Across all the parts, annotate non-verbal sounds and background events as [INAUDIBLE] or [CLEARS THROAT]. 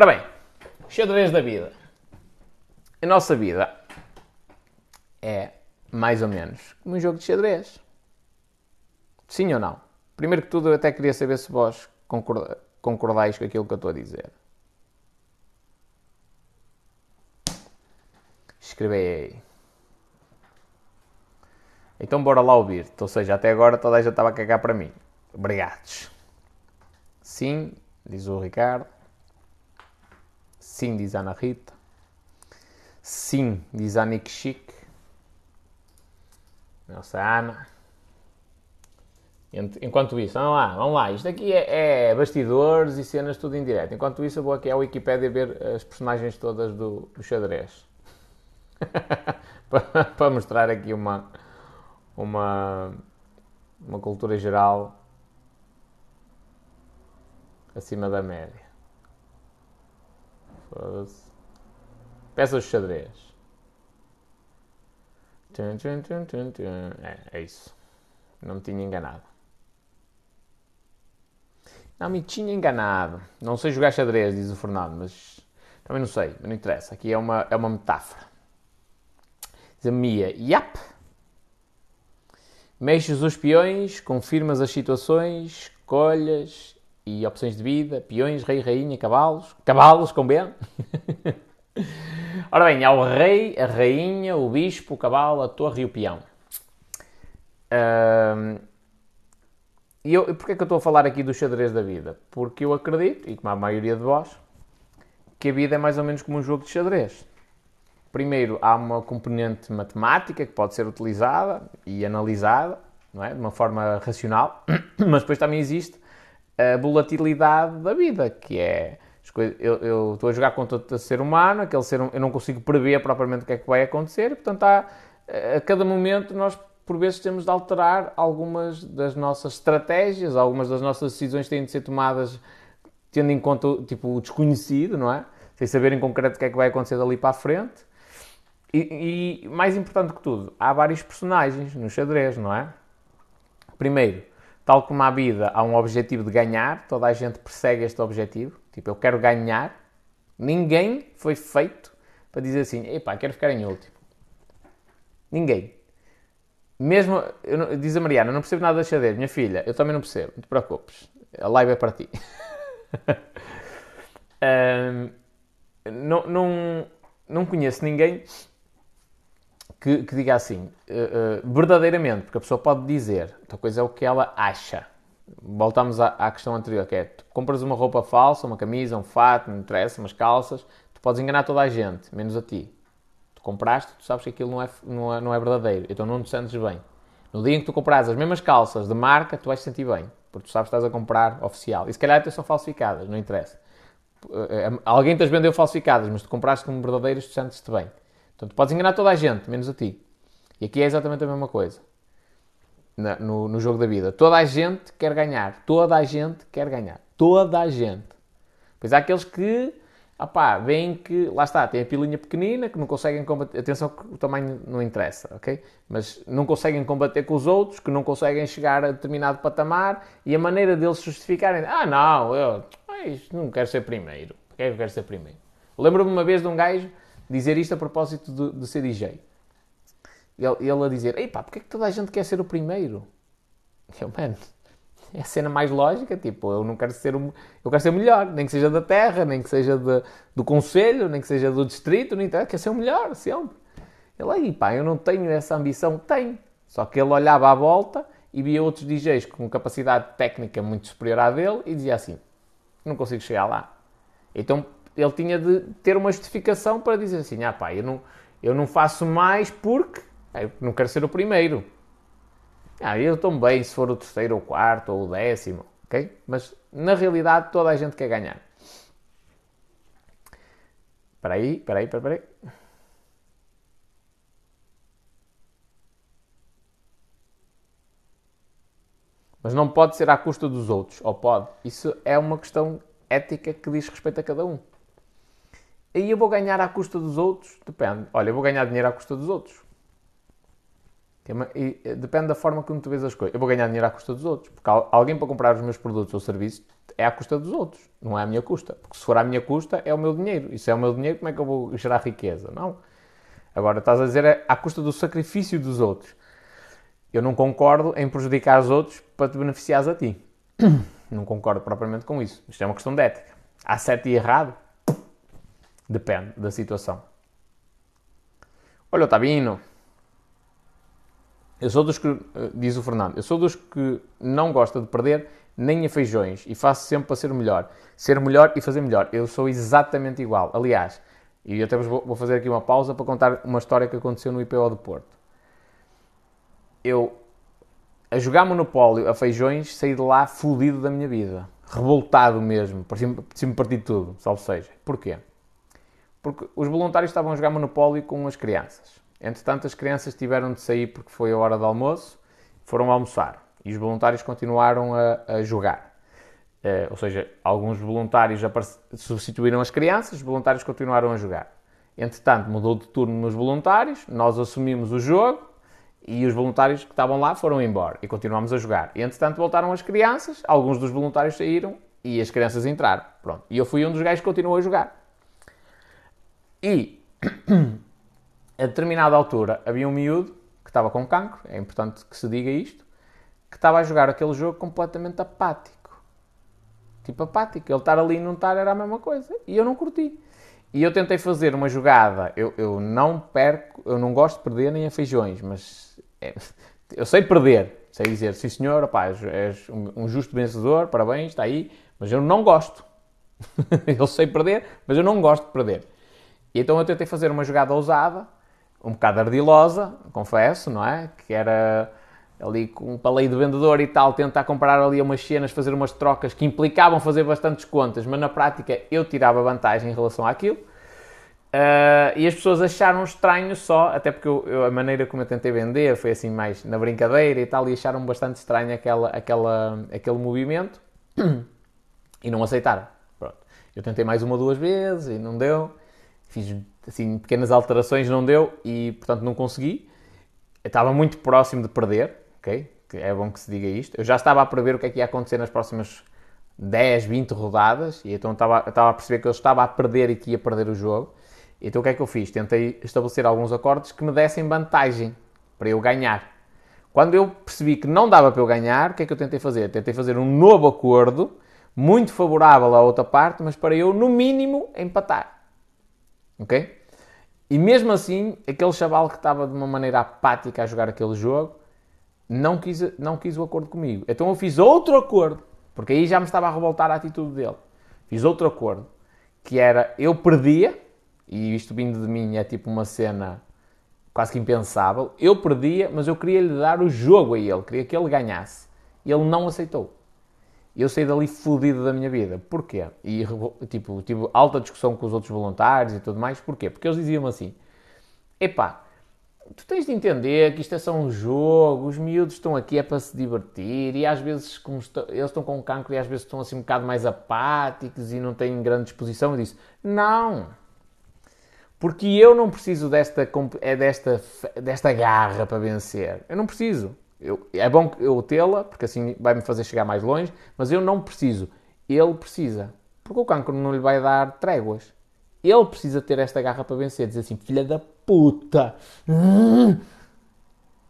Ora bem, xadrez da vida. A nossa vida é mais ou menos como um jogo de xadrez. Sim ou não? Primeiro que tudo, eu até queria saber se vós concordais com aquilo que eu estou a dizer. Escrevei aí. Então bora lá ouvir. Ou seja, até agora toda a gente estava a cagar para mim. Obrigados. Sim, diz o Ricardo. Sim, diz Ana Rita. Sim, diz a Nick Chic. Nossa Ana. Enquanto isso, vamos lá, vamos lá. Isto aqui é, é bastidores e cenas tudo em direto. Enquanto isso, eu vou aqui à Wikipedia ver as personagens todas do, do xadrez. [LAUGHS] para mostrar aqui uma, uma, uma cultura geral acima da média. Peças de xadrez. É, é isso. Não me tinha enganado. Não me tinha enganado. Não sei jogar xadrez, diz o Fernando, mas também não sei, não interessa. Aqui é uma, é uma metáfora. Diz a Mia, yap. Mexes os peões, confirmas as situações, escolhas e opções de vida, peões, rei, rainha, cavalos. Cavalos com B. [LAUGHS] Ora bem, há o rei, a rainha, o bispo, o cavalo, a torre e o peão. e eu, porquê é que eu estou a falar aqui do xadrez da vida? Porque eu acredito, e como a maioria de vós, que a vida é mais ou menos como um jogo de xadrez. Primeiro, há uma componente matemática que pode ser utilizada e analisada não é? de uma forma racional, [CLEARS THROAT] mas depois também existe a volatilidade da vida, que é eu, eu, estou a jogar contra outro ser humano, aquele ser eu não consigo prever propriamente o que é que vai acontecer, portanto, há, a cada momento nós por vezes temos de alterar algumas das nossas estratégias, algumas das nossas decisões têm de ser tomadas tendo em conta tipo, o desconhecido, não é? Sem saber em concreto o que é que vai acontecer dali para a frente. E, e mais importante que tudo, há vários personagens no xadrez, não é? Primeiro, tal como a vida, há um objetivo de ganhar, toda a gente persegue este objetivo. Tipo, eu quero ganhar. Ninguém foi feito para dizer assim, epá, quero ficar em último. Ninguém. Mesmo, eu, diz a Mariana, não percebo nada de xadrez. Minha filha, eu também não percebo, não te preocupes. A live é para ti. [LAUGHS] um, não, não, não conheço ninguém que, que diga assim, uh, uh, verdadeiramente, porque a pessoa pode dizer, outra coisa é o que ela acha. Voltamos à, à questão anterior, que é, tu compras uma roupa falsa, uma camisa, um fato, não interessa, umas calças, tu podes enganar toda a gente, menos a ti. Tu compraste, tu sabes que aquilo não é, não é, não é verdadeiro, então não te sentes bem. No dia em que tu compras as mesmas calças de marca, tu vais te sentir bem, porque tu sabes que estás a comprar oficial. E se calhar até são falsificadas, não interessa. Uh, alguém te as vendeu falsificadas, mas tu compraste como verdadeiras, tu sentes-te bem. Portanto, podes enganar toda a gente, menos a ti. E aqui é exatamente a mesma coisa. Na, no, no jogo da vida. Toda a gente quer ganhar. Toda a gente quer ganhar. Toda a gente. Pois há aqueles que, opá, veem que, lá está, tem a pilinha pequenina, que não conseguem combater, atenção que o tamanho não interessa, ok? Mas não conseguem combater com os outros, que não conseguem chegar a determinado patamar, e a maneira deles justificarem, ah não, eu não quero ser primeiro, porque é que eu quero ser primeiro? Lembro-me uma vez de um gajo dizer isto a propósito de, ser DJ. Ele, ele a dizer, ei pá, porquê é que toda a gente quer ser o primeiro? Eu, mano, é a cena mais lógica, tipo, eu não quero ser o, eu quero ser o melhor, nem que seja da terra, nem que seja de, do conselho, nem que seja do distrito, nem quer ser o melhor, sempre. Ele aí, pá, eu não tenho essa ambição, tem. Só que ele olhava à volta e via outros DJs com capacidade técnica muito superior à dele e dizia assim, não consigo chegar lá. Então ele tinha de ter uma justificação para dizer assim: ah pá, eu não, eu não faço mais porque eu não quero ser o primeiro. Ah, eu estou bem se for o terceiro, ou o quarto, ou o décimo, ok? Mas na realidade toda a gente quer ganhar. Espera aí, espera aí, espera aí. Mas não pode ser à custa dos outros, ou pode? Isso é uma questão ética que diz respeito a cada um. E eu vou ganhar à custa dos outros? Depende. Olha, eu vou ganhar dinheiro à custa dos outros. E, depende da forma como tu vês as coisas. Eu vou ganhar dinheiro à custa dos outros. Porque alguém para comprar os meus produtos ou serviços é à custa dos outros, não é à minha custa. Porque se for à minha custa, é o meu dinheiro. E se é o meu dinheiro, como é que eu vou gerar riqueza? Não. Agora estás a dizer é à custa do sacrifício dos outros. Eu não concordo em prejudicar os outros para te beneficiares a ti. [COUGHS] Não concordo propriamente com isso. Isto é uma questão de ética. Há certo e errado? Depende da situação. Olha o Tabino. Eu sou dos que, eh, diz o Fernando, eu sou dos que não gosta de perder nem a feijões e faço sempre para ser melhor. Ser melhor e fazer melhor. Eu sou exatamente igual. Aliás, e até vou fazer aqui uma pausa para contar uma história que aconteceu no IPO do Porto. Eu, a jogar Monopólio a feijões, saí de lá fodido da minha vida. Revoltado mesmo. Parecia-me partir tudo, salvo seja. Porquê? Porque os voluntários estavam a jogar Monopólio com as crianças. Entretanto, as crianças tiveram de sair porque foi a hora do almoço, foram almoçar. E os voluntários continuaram a, a jogar. Uh, ou seja, alguns voluntários substituíram as crianças, os voluntários continuaram a jogar. Entretanto, mudou de turno nos voluntários, nós assumimos o jogo e os voluntários que estavam lá foram embora e continuámos a jogar. E, entretanto, voltaram as crianças, alguns dos voluntários saíram e as crianças entraram. Pronto. E eu fui um dos gajos que continuou a jogar. E, [CLEARS THROAT] a determinada altura, havia um miúdo que estava com cancro, é importante que se diga isto, que estava a jogar aquele jogo completamente apático. Tipo apático. Ele estar ali e não estar era a mesma coisa. E eu não curti. E eu tentei fazer uma jogada. Eu, eu não perco, eu não gosto de perder nem a feijões, mas é, [LAUGHS] eu sei perder. Sei dizer, sim senhor, rapaz, és um, justo vencedor, parabéns, está aí, mas eu não gosto. [LAUGHS] eu sei perder, mas eu não gosto de perder. E então eu tentei fazer uma jogada ousada, um bocado ardilosa, confesso, não é? Que era ali com um paleio de vendedor e tal, tentar comprar ali umas cenas, fazer umas trocas que implicavam fazer bastantes contas, mas na prática eu tirava vantagem em relação àquilo. Uh, e as pessoas acharam estranho só, até porque eu, eu, a maneira como eu tentei vender foi assim mais na brincadeira e tal, e acharam bastante estranho aquela, aquela, aquele movimento [CLEARS THROAT] e não aceitaram. Pronto. Eu tentei mais uma ou duas vezes e não deu, fiz assim pequenas alterações, não deu e portanto não consegui. Eu estava muito próximo de perder, ok? É bom que se diga isto. Eu já estava a prever o que é que ia acontecer nas próximas 10, 20 rodadas, e então estava, estava a perceber que eu estava a perder e que ia perder o jogo. Então o que é que eu fiz? Tentei estabelecer alguns acordes que me dessem vantagem para eu ganhar. Quando eu percebi que não dava para eu ganhar, o que é que eu tentei fazer? Tentei fazer um novo acordo, muito favorável à outra parte, mas para eu, no mínimo, empatar. Ok? E mesmo assim, aquele chaval que estava de uma maneira apática a jogar aquele jogo, não quis, não quis o acordo comigo. Então eu fiz outro acordo, porque aí já me estava a revoltar a atitude dele. Fiz outro acordo, que era, eu perdia, e isto vindo de mim é tipo uma cena quase que impensável, eu perdia, mas eu queria lhe dar o jogo a ele, queria que ele ganhasse. E ele não aceitou. Eu saí dali fodido da minha vida. Porquê? E tipo, tive alta discussão com os outros voluntários e tudo mais. Porquê? Porque eles diziam assim: epá, tu tens de entender que isto é só um jogo, os miúdos estão aqui é para se divertir e às vezes estão, eles estão com cancro e às vezes estão assim um bocado mais apáticos e não têm grande disposição. Eu disse, não, porque eu não preciso desta, é desta, desta garra para vencer. Eu não preciso. Eu, é bom eu tê-la, porque assim vai-me fazer chegar mais longe, mas eu não preciso. Ele precisa. Porque o cancro não lhe vai dar tréguas. Ele precisa ter esta garra para vencer. Dizer assim, filha da puta.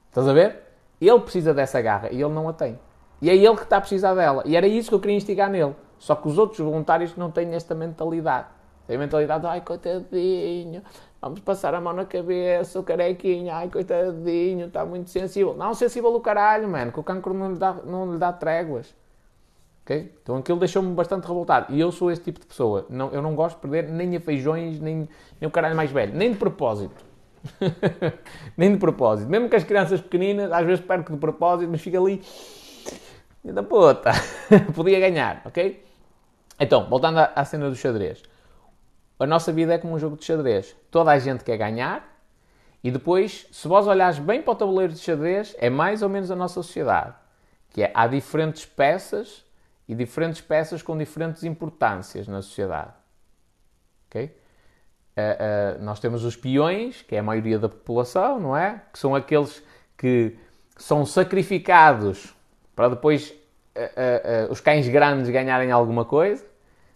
Estás a ver? Ele precisa dessa garra e ele não a tem. E é ele que está a precisar dela. E era isso que eu queria instigar nele. Só que os outros voluntários não têm esta mentalidade. Têm a mentalidade, ai coitadinho, vamos passar a mão na cabeça, o carequinho, ai coitadinho, está muito sensível. Não, sensível o caralho, mano, que o cancro não lhe dá, não lhe dá tréguas. Okay? Então aquilo deixou-me bastante revoltado. E eu sou esse tipo de pessoa. Não, eu não gosto de perder nem a feijões, nem, nem o caralho mais velho. Nem de propósito. [LAUGHS] nem de propósito. Mesmo que as crianças pequeninas, às vezes perco de propósito, mas fica ali. Da puta. [LAUGHS] Podia ganhar, ok? Então, voltando à cena do xadrez. A nossa vida é como um jogo de xadrez. Toda a gente quer ganhar. E depois, se vós olhares bem para o tabuleiro de xadrez, é mais ou menos a nossa sociedade. Que é, há diferentes peças e diferentes peças com diferentes importâncias na sociedade. Ok? Uh, uh, nós temos os peões, que é a maioria da população, não é? Que são aqueles que são sacrificados para depois uh, os cães grandes ganharem alguma coisa.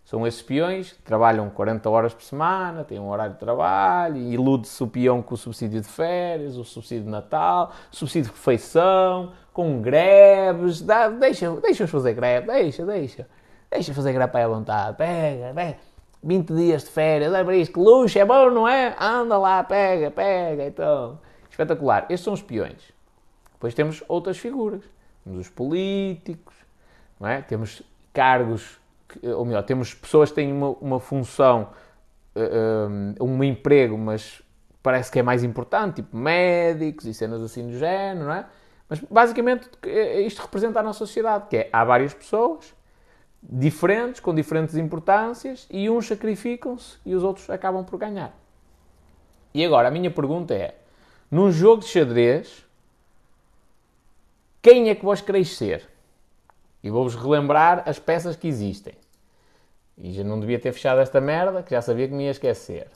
São esses peões que trabalham 40 horas por semana, têm um horário de trabalho, ilude-se o peão com o subsídio de férias, o subsídio de Natal, subsídio de refeição, com greves. Dá, deixa, deixa-os fazer greve, deixa, deixa. Deixa fazer greve para a vontade. Pega, pega. 20 dias de férias, olha para isto, que luxo, é bom, não é? Anda lá, pega, pega, então. Espetacular. Estes são os peões. Depois temos outras figuras. Temos os políticos, não é? Temos cargos ou melhor, temos pessoas que têm uma, uma função, uh, um emprego, mas parece que é mais importante, tipo médicos e cenas assim do género, não é? Mas basicamente eh, isto representa a nossa sociedade, que é há várias pessoas diferentes, com diferentes importâncias, e uns sacrificam-se e os outros acabam por ganhar. E agora a minha pergunta é: num jogo de xadrez, quem é que vós quereis ser? E vou-vos relembrar as peças que existem. E já não devia ter fechado esta merda, que já sabia que me ia esquecer.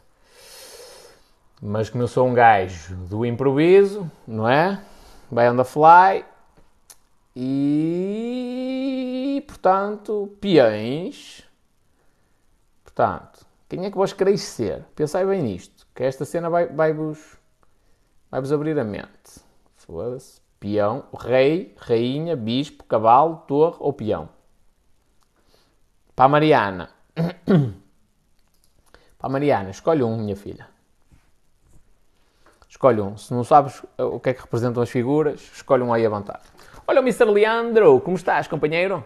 Mas como eu sou um gajo do improviso, não é? Vai on the fly. E, portanto, peões. Portanto, quem é que vós quereis ser? Pensai bem nisto, que esta cena vai-vos vai vai abrir a mente. Foda-se peão, rei, rainha, bispo, cavalo, torre ou peão. Para a Mariana. [CLEARS THROAT] Para a Mariana, escolhe um, minha filha. Escolhe um. Se não sabes o que é que representam as figuras, escolhe um aí à vontade. Olha o Mr. Leandro, como estás, companheiro?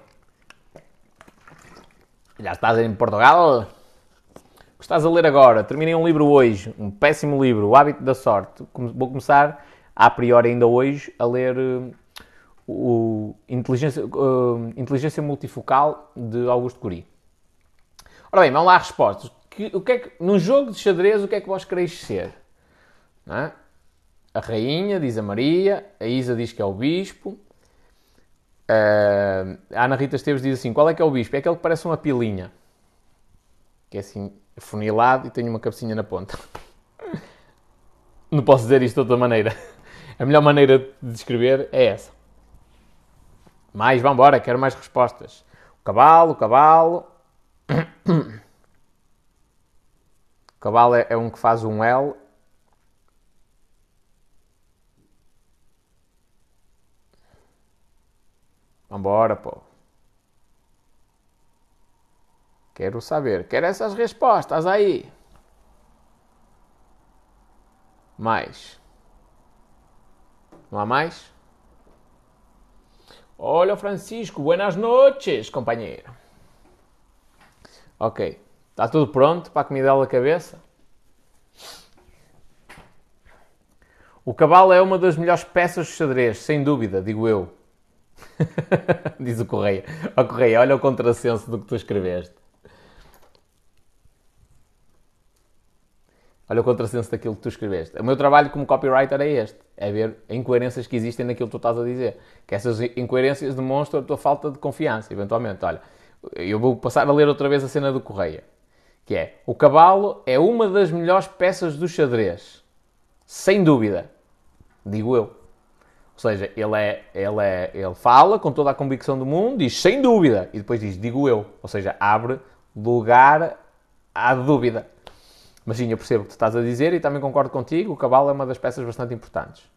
Já estás em Portugal? O que estás a ler agora? Terminei um livro hoje, um péssimo livro, O Hábito da Sorte. Vou começar a priori ainda hoje, a ler uh, o Inteligência, uh, Inteligência Multifocal de Augusto Cury. Ora bem, vamos lá às respostas. Que, o que é que, num jogo de xadrez, o que é que vós quereis ser? É? A rainha diz a Maria, a Isa diz que é o bispo, uh, a Ana Rita Esteves diz assim: qual é que é o bispo? É aquele que parece uma pilinha, que é assim, funilado e tem uma cabecinha na ponta. [LAUGHS] Não posso dizer isto de outra maneira. A melhor maneira de descrever é essa. Mais, vamos embora, quero mais respostas. O cavalo, o cavalo. O cavalo é, é um que faz um L. Vambora, pô. Quero saber. Quero essas respostas aí. Mais. Não há mais? Olha, Francisco, buenas noches, companheiro. Ok, está tudo pronto para a comida da cabeça? O cavalo é uma das melhores peças de xadrez, sem dúvida, digo eu. [LAUGHS] Diz o Correia. Oh, Correia, olha o contrassenso do que tu escreveste. Olha o contrassenso daquilo que tu escreveste. O meu trabalho como copywriter é este: é ver incoerências que existem naquilo que tu estás a dizer. Que essas incoerências demonstram a tua falta de confiança, eventualmente. Olha, eu vou passar a ler outra vez a cena do Correia. Que é: o cavalo é uma das melhores peças do xadrez. Sem dúvida. Digo eu. Ou seja, ele, é, ele, é, ele fala com toda a convicção do mundo, diz sem dúvida, e depois diz digo eu. Ou seja, abre lugar à dúvida. Mas sim, eu percebo o que tu estás a dizer e também concordo contigo, o cavalo é uma das peças bastante importantes.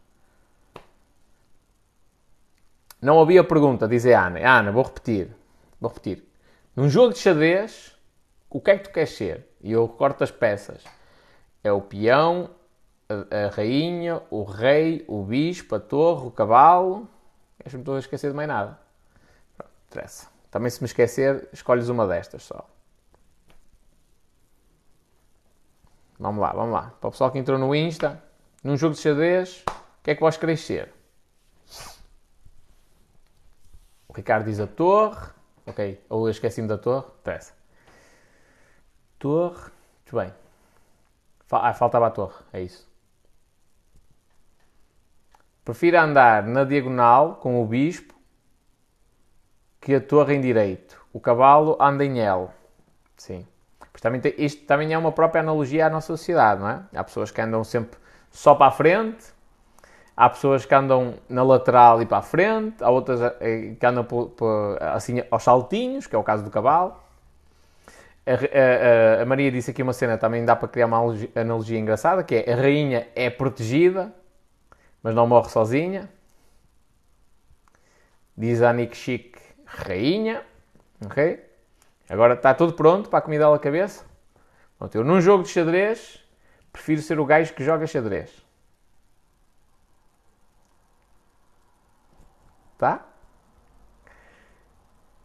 Não havia pergunta, diz a Ana. Ana, vou repetir. Vou repetir. Num jogo de xadrez, o que é que tu queres ser? E eu recorto as peças. É o peão, a, a rainha, o rei, o bispo, a torre, o cavalo. Deixa-me estou a esquecer de mais nada. Pronto, interessa. Também se me esquecer, escolhes uma destas só. Vamos lá, vamos lá. Para o pessoal que entrou no Insta, num jogo de xadrez, o que é que vós quereis ser? O Ricardo diz a torre. Ok, ou eu esqueci-me da torre. Pressa. Torre. Muito bem. Ah, faltava a torre. É isso. Prefiro andar na diagonal com o bispo que a torre em direito. O cavalo anda em L. Sim. Também tem, isto também é uma própria analogia à nossa sociedade, não é? Há pessoas que andam sempre só para a frente, Há pessoas que andam na lateral e para a frente, há outras eh, que andam por, por, assim aos saltinhos, que é o caso do cavalo. A, a, a, Maria disse aqui uma cena, também dá para criar uma analogia engraçada, que é a rainha é protegida, mas não morre sozinha. Diz a Nick Chic, rainha. Ok? Agora está tudo pronto para a comida à cabeça? Pronto, eu num jogo de xadrez prefiro ser o gajo que joga xadrez. Tá?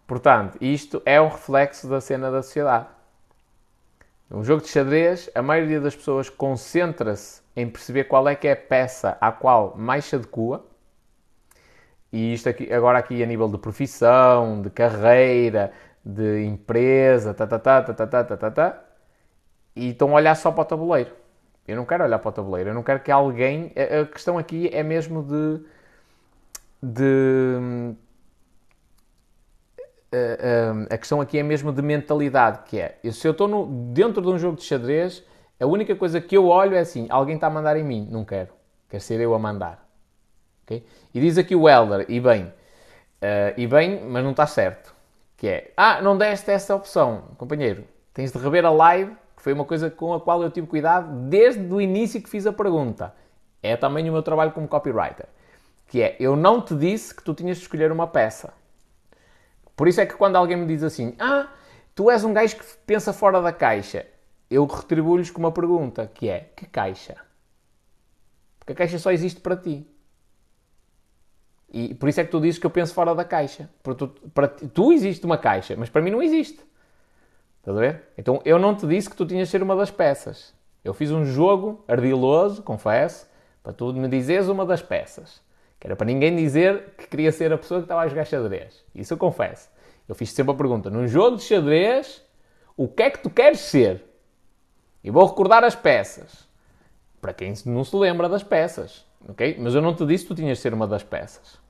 Portanto, isto é um reflexo da cena da sociedade. Um jogo de xadrez, a maioria das pessoas concentra-se em perceber qual é que é a peça à qual mais se adequa. E isto aqui, agora aqui a nível de profissão, de carreira, de empresa, tá, tá, tá, tá, tá, tá, tá, tá, tá e estão a olhar só para o tabuleiro. Eu não quero olhar para o tabuleiro, eu não quero que alguém. A questão aqui é mesmo de. de a, questão aqui é mesmo de mentalidade, que é, se eu estou no, dentro de um jogo de xadrez, a única coisa que eu olho é assim, alguém está a mandar em mim, não quero, quero ser eu a mandar. Okay? E diz aqui o Elder, e bem, uh, e bem, mas não está certo, que é, ah, não deste essa opção, companheiro, tens de rever a live que foi uma coisa com a qual eu tive cuidado desde o início que fiz a pergunta. É também o meu trabalho como copywriter. Que é, eu não te disse que tu tinhas de escolher uma peça. Por isso é que quando alguém me diz assim, ah, tu és um gajo que pensa fora da caixa, eu retribuo-lhes com uma pergunta, que é, que caixa? Porque a caixa só existe para ti. E por isso é que tu dizes que eu penso fora da caixa. Porque tu, para ti, tu existe uma caixa, mas para mim não existe. Estás a ver? Então eu não te disse que tu tinhas de ser uma das peças. Eu fiz um jogo ardiloso, confesso, para tu me dizeres uma das peças. Que era para ninguém dizer que queria ser a pessoa que estava a jogar xadrez. Isso eu confesso. Eu fiz sempre a pergunta: num jogo de xadrez, o que é que tu queres ser? E vou recordar as peças. Para quem não se lembra das peças. ok? Mas eu não te disse que tu tinhas de ser uma das peças.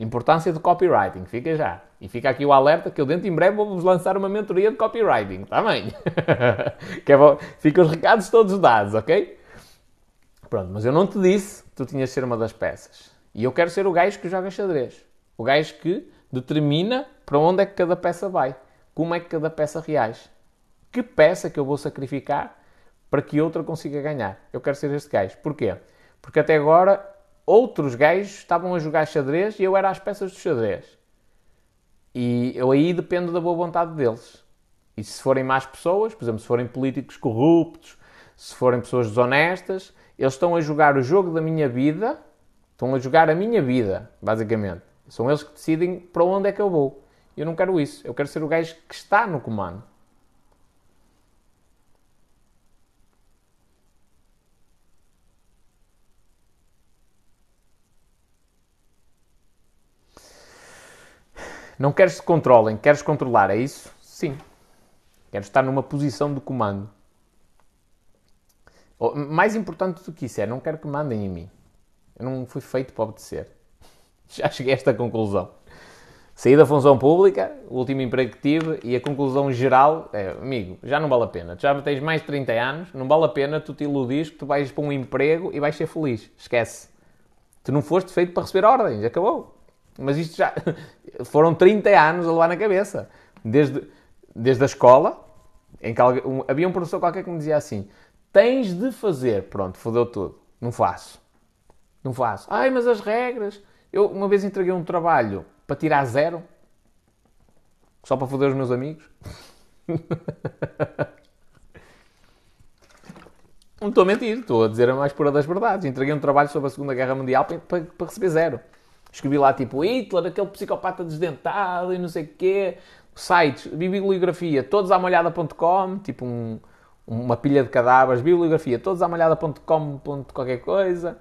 Importância do copywriting, fica já. E fica aqui o alerta que eu dentro em breve vou-vos lançar uma mentoria de copywriting, também. [LAUGHS] que é os recados todos dados, ok? Pronto, mas eu não te disse que tu tinhas de ser uma das peças. E eu quero ser o gajo que joga xadrez. O gajo que determina para onde é que cada peça vai. Como é que cada peça reage. Que peça que eu vou sacrificar para que outra consiga ganhar. Eu quero ser este gajo. Porquê? Porque até agora outros gajos estavam a jogar xadrez e eu era as peças do xadrez. E eu aí dependo da boa vontade deles. E se forem más pessoas, por exemplo, se forem políticos corruptos, se forem pessoas desonestas, eles estão a jogar o jogo da minha vida, estão a jogar a minha vida, basicamente. São eles que decidem para onde é que eu vou. Eu não quero isso. Eu quero ser o gajo que está no comando. Não queres que controlem, queres controlar, é isso? Sim. Quero estar numa posição de comando. Mais importante do que isso é, não quero que mandem em mim. Eu não fui feito para obedecer. [LAUGHS] Já cheguei a esta conclusão. Saí da função pública, o último emprego que tive, e a conclusão geral é, amigo, já não vale a pena. Tu já tens mais de 30 anos, não vale a pena tu te iludires que tu vais para um emprego e vais ser feliz. Esquece. Tu não foste feito para receber ordens, acabou. Mas isto já. [LAUGHS] Foram 30 anos a levar na cabeça. Desde, desde a escola, em que um, havia um professor qualquer que me dizia assim: tens de fazer. Pronto, fodeu tudo. Não faço. Não faço. Ai, mas as regras. Eu uma vez entreguei um trabalho para tirar zero, só para foder os meus amigos. [LAUGHS] Não estou a mentir, estou a dizer a mais pura das verdades. Entreguei um trabalho sobre a Segunda Guerra Mundial para, para, para receber zero. Escrevi lá tipo Hitler, aquele psicopata desdentado e não sei o quê. Sites, bibliografia, todosamalhada.com, tipo um, uma pilha de cadáveres, bibliografia, todosamalhada.com, qualquer coisa.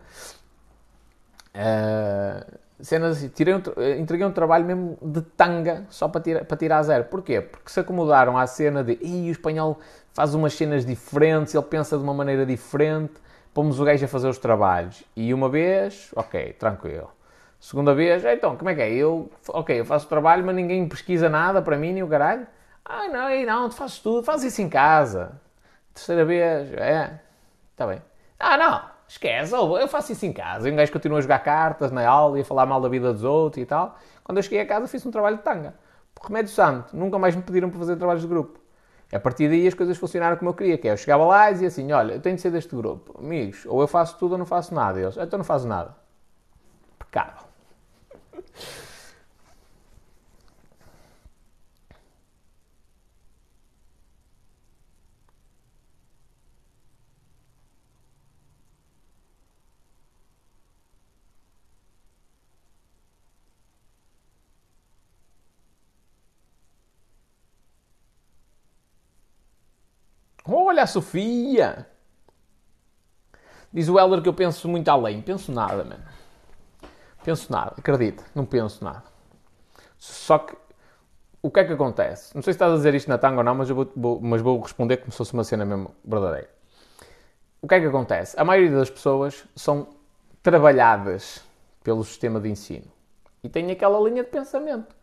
Uh, cenas assim, tirei um, entreguei um trabalho mesmo de tanga só para tirar, para tirar zero. Porquê? Porque se acomodaram à cena de o espanhol faz umas cenas diferentes, ele pensa de uma maneira diferente, pomos o gajo a fazer os trabalhos. E uma vez, ok, tranquilo. Segunda vez, então, como é que é? Eu, ok, eu faço trabalho, mas ninguém pesquisa nada para mim, nem o caralho. Ah, não, não, tu fazes tudo, fazes isso em casa. Terceira vez, é, está bem. Ah, não, Esquece, eu faço isso em casa. E um gajo continua a jogar cartas na aula e a falar mal da vida dos outros e tal. Quando eu cheguei a casa fiz um trabalho de tanga. Por remédio santo, nunca mais me pediram para fazer trabalhos de grupo. A partir daí as coisas funcionaram como eu queria, que é, eu chegava lá e dizia assim, olha, eu tenho de ser deste grupo. Amigos, ou eu faço tudo ou não faço nada. E eles, então não faço nada. Olha a Sofia! Diz o Helder que eu penso muito além. Penso nada, mano. Penso nada, acredita, não penso nada. Só que o que é que acontece? Não sei se estás a dizer isto na tanga ou não, mas, vou, vou, mas vou responder como se fosse uma cena mesmo verdadeira. O que é que acontece? A maioria das pessoas são trabalhadas pelo sistema de ensino e têm aquela linha de pensamento.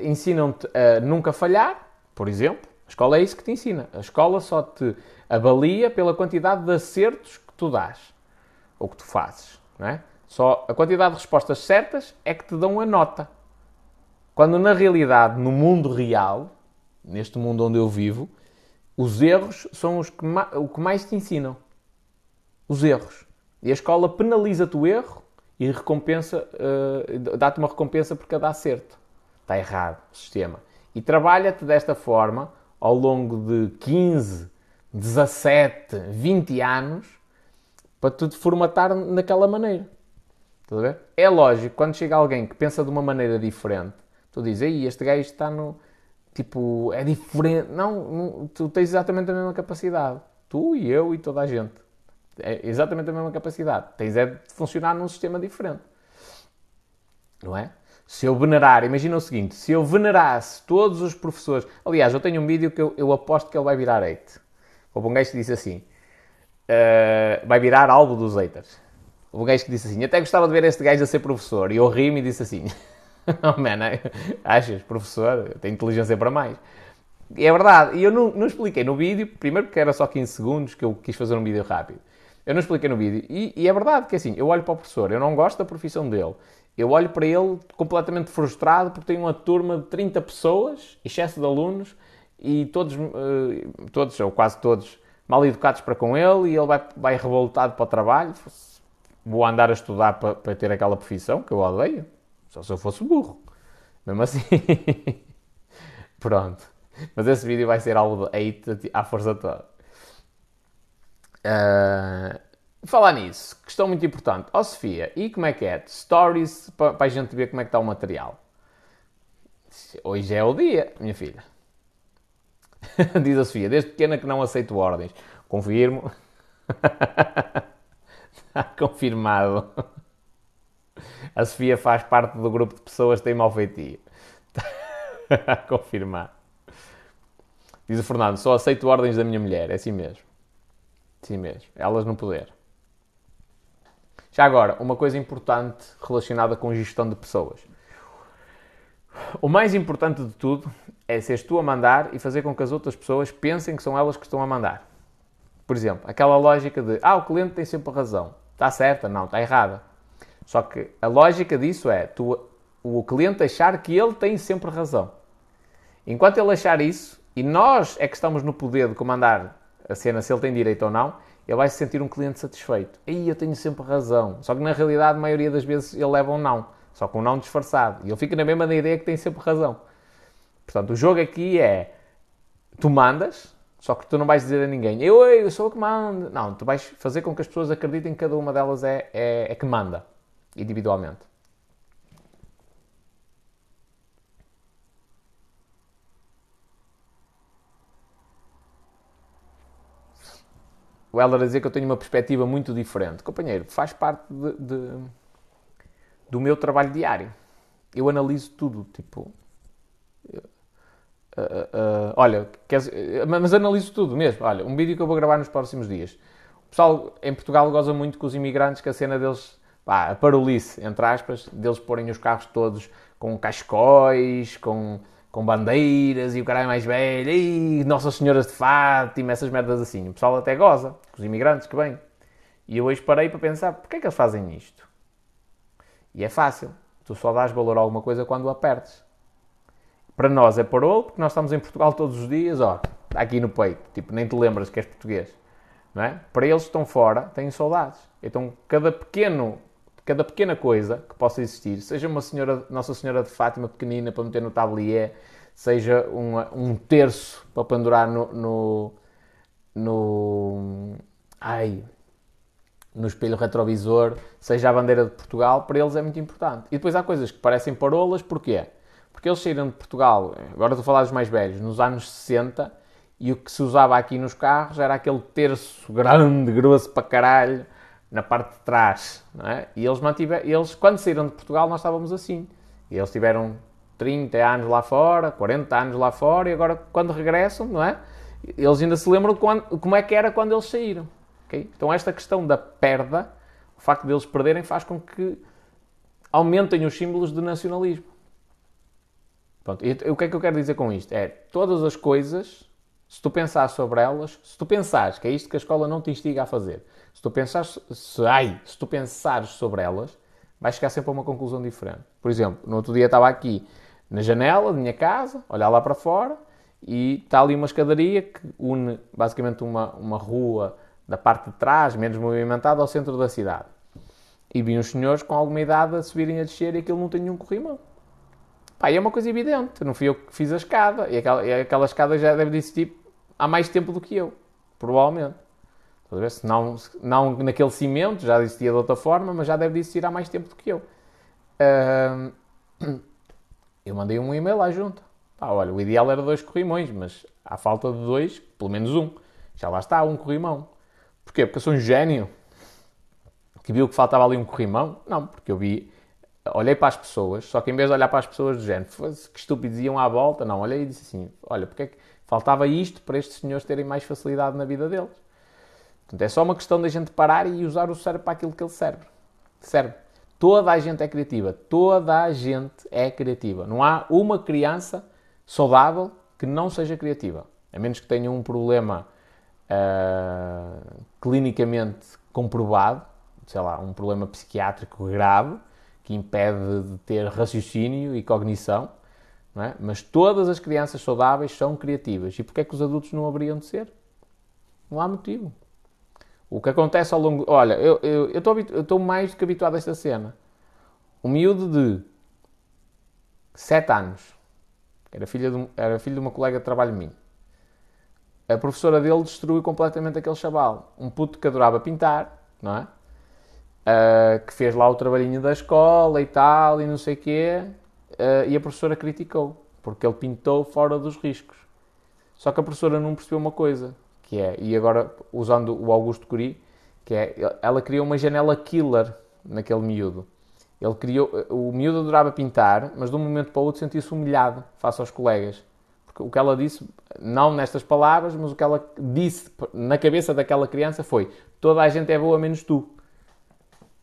Ensinam-te a nunca falhar, por exemplo, a escola é isso que te ensina. A escola só te avalia pela quantidade de acertos que tu dás ou que tu fazes. Não é? Só a quantidade de respostas certas é que te dão a nota. Quando na realidade, no mundo real, neste mundo onde eu vivo, os erros são os que o que mais te ensinam. Os erros. E a escola penaliza-te o erro e recompensa, uh, dá-te uma recompensa por cada acerto. Está errado o sistema. E trabalha-te desta forma ao longo de 15, 17, 20 anos para tu te formatar naquela maneira. Estás a ver? É lógico, quando chega alguém que pensa de uma maneira diferente, tu dizes, aí este gajo está no. Tipo, é diferente. Não, não, tu tens exatamente a mesma capacidade. Tu e eu e toda a gente. É exatamente a mesma capacidade. Tens é de funcionar num sistema diferente. Não é? Se eu venerar, imagina o seguinte: se eu venerasse todos os professores. Aliás, eu tenho um vídeo que eu, eu aposto que ele vai virar hate. Houve um gajo que disse assim: uh, vai virar alvo dos haters. Houve um gajo que disse assim: até gostava de ver este gajo a ser professor. E eu ri-me e disse assim: [LAUGHS] oh, man, achas, professor, tem inteligência para mais. E é verdade, e eu não, não expliquei no vídeo, primeiro porque era só 15 segundos que eu quis fazer um vídeo rápido. Eu não expliquei no vídeo. E, e, é verdade que assim, eu olho para o professor, eu não gosto da profissão dele. Eu olho para ele completamente frustrado porque tem uma turma de 30 pessoas, excesso de alunos, e todos, uh, todos ou quase todos, mal educados para com ele, e ele vai, vai revoltado para o trabalho. Vou andar a estudar para, para ter aquela profissão que eu odeio. Só se eu fosse burro. Mesmo assim. [LAUGHS] Pronto. Mas esse vídeo vai ser algo de hate à força toda. Uh, Falar nisso, questão muito importante. Ó oh, Sofia, e como é que é? Stories para, para a gente ver como é que está o material. Hoje é o dia, minha filha. [LAUGHS] Diz a Sofia, desde pequena que não aceito ordens. Confirmo. Está [LAUGHS] confirmado. A Sofia faz parte do grupo de pessoas que têm mau feitio. Está [LAUGHS] confirmado. Diz o Fernando, só aceito ordens da minha mulher. É assim mesmo. Assim mesmo. Elas no poder. Já agora, uma coisa importante relacionada com gestão de pessoas. O mais importante de tudo é seres tu a mandar e fazer com que as outras pessoas pensem que são elas que estão a mandar. Por exemplo, aquela lógica de ah, o cliente tem sempre razão. Está certa? Não, está errada. Só que a lógica disso é tu, o cliente achar que ele tem sempre razão. Enquanto ele achar isso, e nós é que estamos no poder de comandar a cena se ele tem direito ou não, ele vai se sentir um cliente satisfeito. Aí eu tenho sempre razão. Só que na realidade, a maioria das vezes, ele leva um não. Só com um não disfarçado. E ele fica na mesma ideia que tem sempre razão. Portanto, o jogo aqui é: tu mandas, só que tu não vais dizer a ninguém, eu, eu sou o que manda. Não, tu vais fazer com que as pessoas acreditem que cada uma delas é, é, é que manda, individualmente. O Heller a dizer que eu tenho uma perspectiva muito diferente. Companheiro, faz parte de, de, do meu trabalho diário. Eu analiso tudo, tipo... Uh, uh, olha, queres, mas analiso tudo mesmo. Olha, um vídeo que eu vou gravar nos próximos dias. O pessoal em Portugal goza muito com os imigrantes, que a cena deles, pá, a parolice, entre aspas, deles porem os carros todos com cascóis, com com bandeiras e o caralho mais velho, e Nossas Senhoras de Fátima, essas merdas assim. O pessoal até goza, os imigrantes que vêm. E eu hoje parei para pensar, porquê é que eles fazem isto? E é fácil. Tu só dás valor a alguma coisa quando o apertes. Para nós é parou, porque nós estamos em Portugal todos os dias, ó, aqui no peito. Tipo, nem te lembras que és português. Não é? Para eles estão fora, têm saudades. Então, cada pequeno, cada pequena coisa que possa existir, seja uma senhora, Nossa Senhora de Fátima pequenina para meter no tablier, seja uma, um terço para pendurar no, no, no, ai, no espelho retrovisor, seja a bandeira de Portugal, para eles é muito importante. E depois há coisas que parecem parolas, porquê? Porque eles saíram de Portugal, agora estou a falar dos mais velhos, nos anos 60, e o que se usava aqui nos carros era aquele terço grande, grosso para caralho, na parte de trás, não é? E eles mantiveram, eles, quando saíram de Portugal, nós estávamos assim. E eles tiveram 30 anos lá fora, 40 anos lá fora, e agora, quando regressam, não é? Eles ainda se lembram quando, como é que era quando eles saíram. Okay? Então, esta questão da perda, o facto de eles perderem, faz com que aumentem os símbolos de nacionalismo. Pronto, e o que é que eu quero dizer com isto? É todas as coisas, se tu pensares sobre elas, se tu pensares que é isto que a escola não te instiga a fazer, se tu pensares, se, ai, se tu pensares sobre elas, vais chegar sempre a uma conclusão diferente. Por exemplo, no outro dia estava aqui na janela da minha casa, olhar lá para fora, e está ali uma escadaria que une basicamente uma, uma rua da parte de trás, menos movimentada, ao centro da cidade. E vi uns senhores com alguma idade a subirem a descer e aquilo não tem nenhum corrimão. Pá, e é uma coisa evidente, não fui eu que fiz a escada. E aquela, e aquela escada já deve existir há mais tempo do que eu, provavelmente. Se não, não naquele cimento, já existia de outra forma, mas já deve existir há mais tempo do que eu. Uh, eu mandei um e-mail à junta. Pá, olha, o ideal era dois corrimões, mas à falta de dois, pelo menos um. Já lá está, um corrimão. Porquê? Porque eu sou um gênio que viu que faltava ali um corrimão? Não, porque eu vi olhei para as pessoas, só que em vez de olhar para as pessoas do género, que estúpidos iam à volta, não, olhei e disse assim, olha, porque é que faltava isto para estes senhores terem mais facilidade na vida deles? Portanto, é só uma questão da gente parar e usar o cérebro para aquilo que ele serve. Serve. Toda a gente é criativa. Toda a gente é criativa. Não há uma criança saudável que não seja criativa. A menos que tenha um problema uh, clinicamente comprovado, sei lá, um problema psiquiátrico grave, que impede de ter raciocínio e cognição, é? mas todas as crianças saudáveis são criativas. E porquê é que os adultos não haveriam de ser? Não há motivo. O que acontece ao longo. Olha, eu, eu, eu estou mais do que habituado a esta cena. Um miúdo de 7 anos, era filho, de, era filho de uma colega de trabalho minha. A professora dele destruiu completamente aquele chaval. Um puto que adorava pintar, não é? uh, que fez lá o trabalhinho da escola e tal, e não sei o quê, uh, e a professora criticou, porque ele pintou fora dos riscos. Só que a professora não percebeu uma coisa, que é, e agora usando o Augusto Curi, que é, ela criou uma janela killer naquele miúdo. Ele criou, o miúdo adorava pintar, mas de um momento para o outro sentia-se humilhado face aos colegas. Porque o que ela disse, não nestas palavras, mas o que ela disse na cabeça daquela criança foi: toda a gente é boa menos tu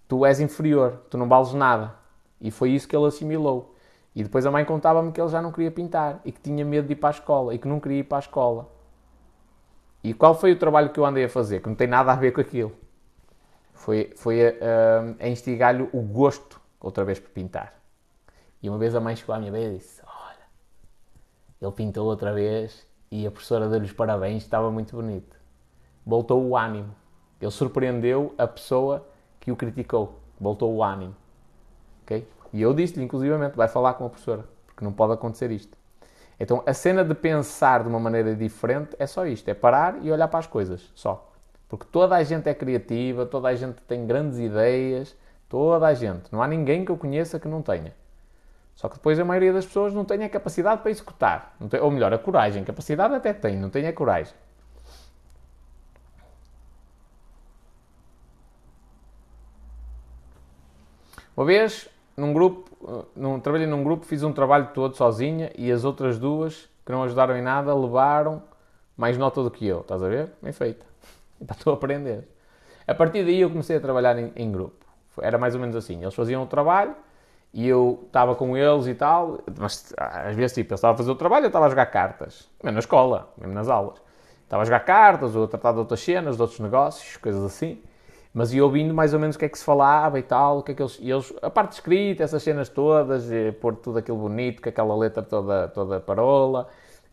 tu és inferior, tu não vales nada. E foi isso que ele assimilou. E depois a mãe contava-me que ele já não queria pintar e que tinha medo de ir para a escola e que não queria ir para a escola. E qual foi o trabalho que eu andei a fazer? Que não tem nada a ver com aquilo. Foi, foi a, a, a instigar-lhe o gosto, outra vez, por pintar. E uma vez a mãe chegou à minha beira e disse: Olha, ele pintou outra vez e a professora deu-lhe os parabéns, estava muito bonito. Voltou o ânimo. Ele surpreendeu a pessoa que o criticou, voltou o ânimo. Okay? E eu disse-lhe, inclusivamente, vai falar com a professora, porque não pode acontecer isto. Então, a cena de pensar de uma maneira diferente é só isto: é parar e olhar para as coisas, só. Porque toda a gente é criativa, toda a gente tem grandes ideias, toda a gente. Não há ninguém que eu conheça que não tenha. Só que depois a maioria das pessoas não tem a capacidade para executar. Tem, ou melhor, a coragem. Capacidade até tem, não tem a coragem. Uma vez, num grupo, num, trabalhei num grupo, fiz um trabalho todo sozinha e as outras duas, que não ajudaram em nada, levaram mais nota do que eu. Estás a ver? Bem feita. [LAUGHS] Estou a aprender. A partir daí eu comecei a trabalhar em, em grupo. Era mais ou menos assim. Eles faziam o trabalho e eu estava com eles e tal, mas às vezes tipo, eu estava a fazer o trabalho, eu estava a jogar cartas, mesmo na escola, mesmo nas aulas. Estava a jogar cartas ou a tratar de outras cenas, de outros negócios, coisas assim. Mas ia ouvindo mais ou menos o que é que se falava e tal, o que é que eles, eles a parte escrita, essas cenas todas, pôr tudo aquilo bonito, com aquela letra toda, toda parola,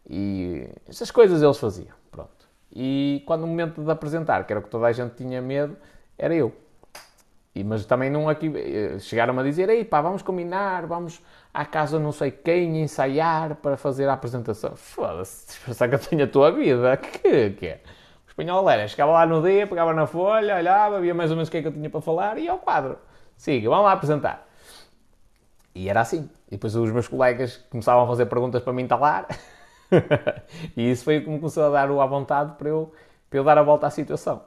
e essas coisas eles faziam, pronto. E quando o momento de apresentar, que era o que toda a gente tinha medo, era eu. E, mas também não aqui, eh, chegaram-me a dizer, ei pá, vamos combinar, vamos à casa não sei quem ensaiar para fazer a apresentação. Foda-se, [LAUGHS] pensar que eu tenho a tua vida, [LAUGHS] que, que é? Espanhol era, chegava lá no dia, pegava na folha, olhava, via mais ou menos o que é que eu tinha para falar e ao quadro. Siga, vamos lá apresentar. E era assim. E depois os meus colegas começavam a fazer perguntas para me entalar. [LAUGHS] e isso foi o que me começou a dar o à vontade para eu, para eu dar a volta à situação.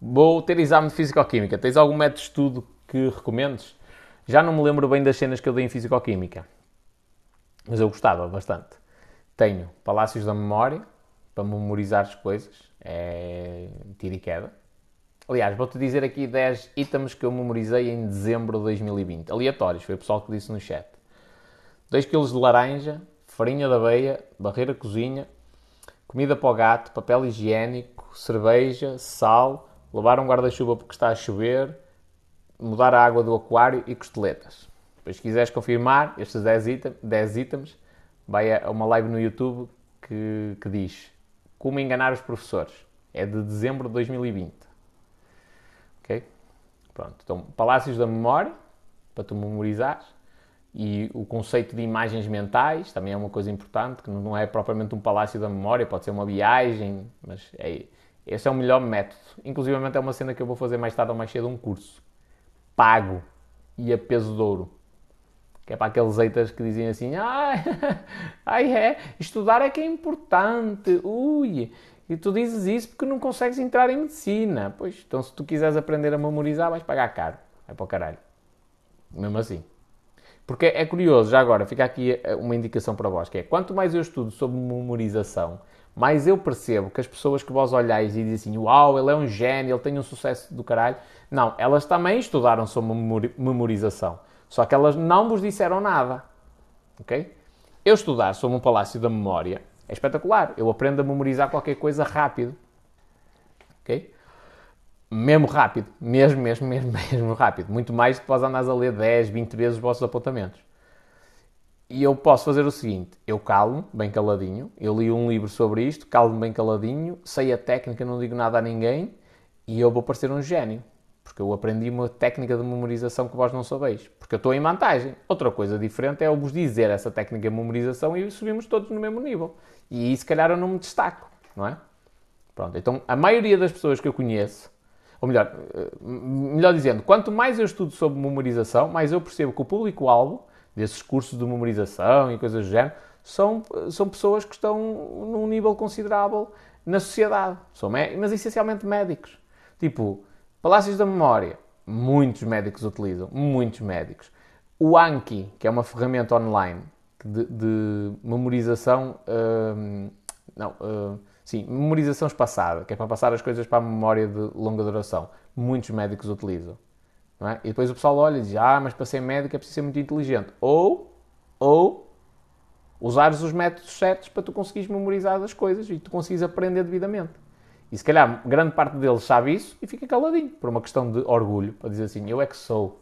Vou ter exame de Fisicoquímica. Tens algum método de estudo que recomendes? Já não me lembro bem das cenas que eu dei em Fisicoquímica mas eu gostava bastante. Tenho Palácios da Memória, para memorizar as coisas, é tiro e queda. Aliás, vou-te dizer aqui 10 itens que eu memorizei em dezembro de 2020. Aleatórios, foi o pessoal que disse no chat. 2 kg de laranja, farinha de aveia, barreira cozinha, comida para o gato, papel higiênico, cerveja, sal, levar um guarda-chuva porque está a chover, mudar a água do aquário e costeletas. Depois, se quiseres confirmar estes 10 itens, 10 itens vai a uma live no YouTube que, que diz Como enganar os professores. É de dezembro de 2020. Ok? Pronto. Então, Palácios da Memória, para tu memorizares. E o conceito de imagens mentais também é uma coisa importante, que não é propriamente um palácio da memória, pode ser uma viagem, mas é, esse é o melhor método. Inclusive é uma cena que eu vou fazer mais tarde ou mais cedo, um curso. Pago e a peso de ouro. Que é para aqueles haters que dizem assim: ai, [LAUGHS] ai é, estudar é que é importante, ui. E tu dizes isso porque não consegues entrar em medicina. Pois, então se tu quiseres aprender a memorizar, vais pagar caro. É para o caralho. Mesmo assim. Porque é curioso, já agora, fica aqui eh, uma indicação para vós, que é, quanto mais eu estudo sobre memorização, mais eu percebo que as pessoas que vós olhais e dizem assim, uau, ele é um gênio, ele tem um sucesso do caralho. Não, elas também estudaram sobre memorização. Só que elas não vos disseram nada. Ok? Eu estudar sobre um palácio da memória é espetacular. Eu aprendo a memorizar qualquer coisa rápido. Ok? Mesmo rápido. Mesmo, mesmo, mesmo, [LAUGHS] mesmo rápido. Muito mais do que andares a ler 10, 20 vezes os vossos apontamentos. E eu posso fazer o seguinte: eu calmo, bem caladinho, eu li um livro sobre isto, calmo bem caladinho, sei a técnica, não digo nada a ninguém e eu vou parecer um gênio. Porque eu aprendi uma técnica de memorização que vós não sabeis. Porque eu estou em vantagem. Outra coisa diferente é eu vos dizer essa técnica de memorização e subimos todos no mesmo nível. E aí, se calhar, eu não me destaco, não é? Pronto, então a maioria das pessoas que eu conheço, ou melhor, eh, melhor dizendo, quanto mais eu estudo sobre memorização, mais eu percebo que o público-alvo desses cursos de memorização e coisas do género são, são pessoas que estão num nível considerável na sociedade. São, mas essencialmente médicos. Tipo, Palácios da Memória, muitos médicos utilizam, muitos médicos. O Anki, que é uma ferramenta online de, de memorização, uh, não, uh, sim, memorização espaçada, que é para passar as coisas para a memória de longa duração. Muitos médicos utilizam. É? E depois o pessoal olha e diz, ah, mas para ser médico é preciso ser muito inteligente. Ou, ou, usares os métodos certos para tu conseguires memorizar as coisas e tu conseguires aprender devidamente. E se calhar grande parte deles sabe isso e fica caladinho, por uma questão de orgulho, para dizer assim, eu é que sou.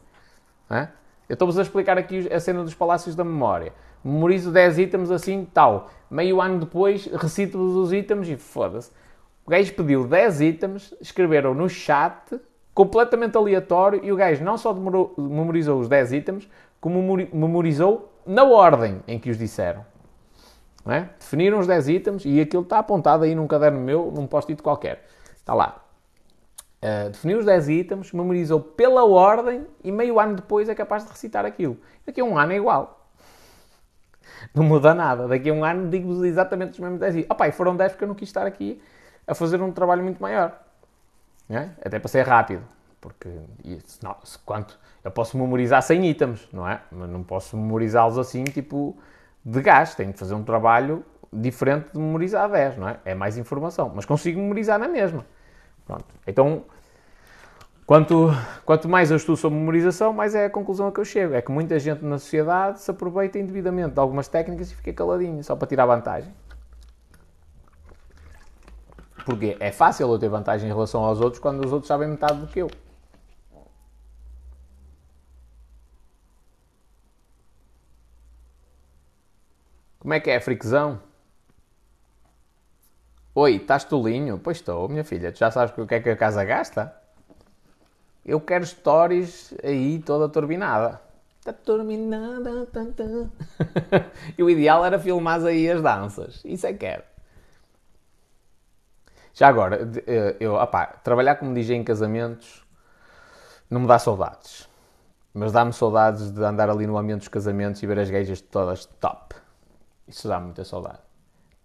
É? Eu estou-vos a explicar aqui a cena dos palácios da memória. Memorizo 10 itens assim, tal. Meio ano depois, recito-vos os itens e foda-se. O gajo pediu 10 itens, escreveram no chat, completamente aleatório, e o gajo não só demorou, memorizou os 10 itens, como memorizou na ordem em que os disseram. É? Definiram os 10 itens e aquilo está apontado aí num caderno meu, num post-it qualquer. Está lá. Uh, definiu os 10 itens, memorizou pela ordem e meio ano depois é capaz de recitar aquilo. Daqui a um ano é igual. Não muda nada. Daqui a um ano digo-vos exatamente os mesmos 10 itens. Opa, e foram 10 porque eu não quis estar aqui a fazer um trabalho muito maior. É? Até para ser rápido. Porque não, quanto, eu posso memorizar 100 itens, não é? Mas não posso memorizá-los assim, tipo de gás. Tenho que fazer um trabalho diferente de memorizar 10, não é? É mais informação, mas consigo memorizar na mesma. Pronto. Então, quanto, quanto mais eu estudo sobre memorização, mais é a conclusão a que eu chego. É que muita gente na sociedade se aproveita indevidamente de algumas técnicas e fica caladinho, só para tirar vantagem. Porque é fácil eu ter vantagem em relação aos outros quando os outros sabem metade do que eu. Como é que é, friquezão? Oi, estás tolinho? Pois estou, minha filha. Tu já sabes o que é que a casa gasta? Eu quero stories aí toda turbinada. Está turbinada. Tá, tá. [LAUGHS] e o ideal era filmar aí as danças. Isso é que era. Já agora, eh, eu, opá, trabalhar como DJ em casamentos não me dá saudades. Mas dá-me saudades de andar ali no ambiente dos casamentos e ver as gajas todas top. Isso dá muita saudade.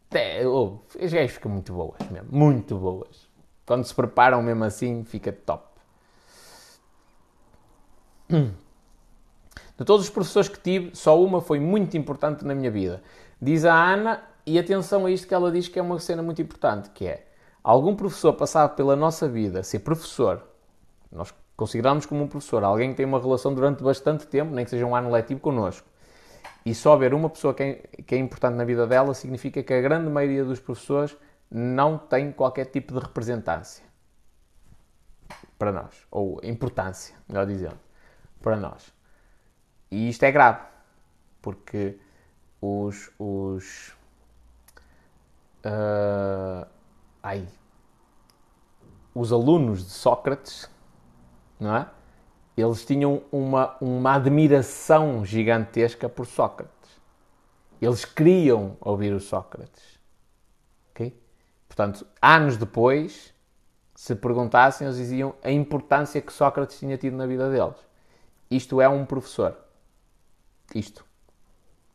Até, oh, as gajas ficam muito boas mesmo. Muito boas. Quando se preparam mesmo assim, fica top. De todos os professores que tive, só uma foi muito importante na minha vida. Diz a Ana, e atenção a isto que ela diz que é uma cena muito importante, que é algum professor passar pela nossa vida, ser professor, nós consideramos como um professor, alguém que tem uma relação durante bastante tempo, nem que seja um ano letivo connosco, e só haver uma pessoa que é, que é importante na vida dela, significa que a grande maioria dos professores não tem qualquer tipo de representância para nós, ou importância, melhor dizendo para nós. E isto é grave, porque os. os uh, ai, os alunos de Sócrates, não é? Eles tinham uma, uma admiração gigantesca por Sócrates. Eles queriam ouvir o Sócrates. ok? Portanto, anos depois, se perguntassem, eles diziam a importância que Sócrates tinha tido na vida deles. Isto é um professor. Isto.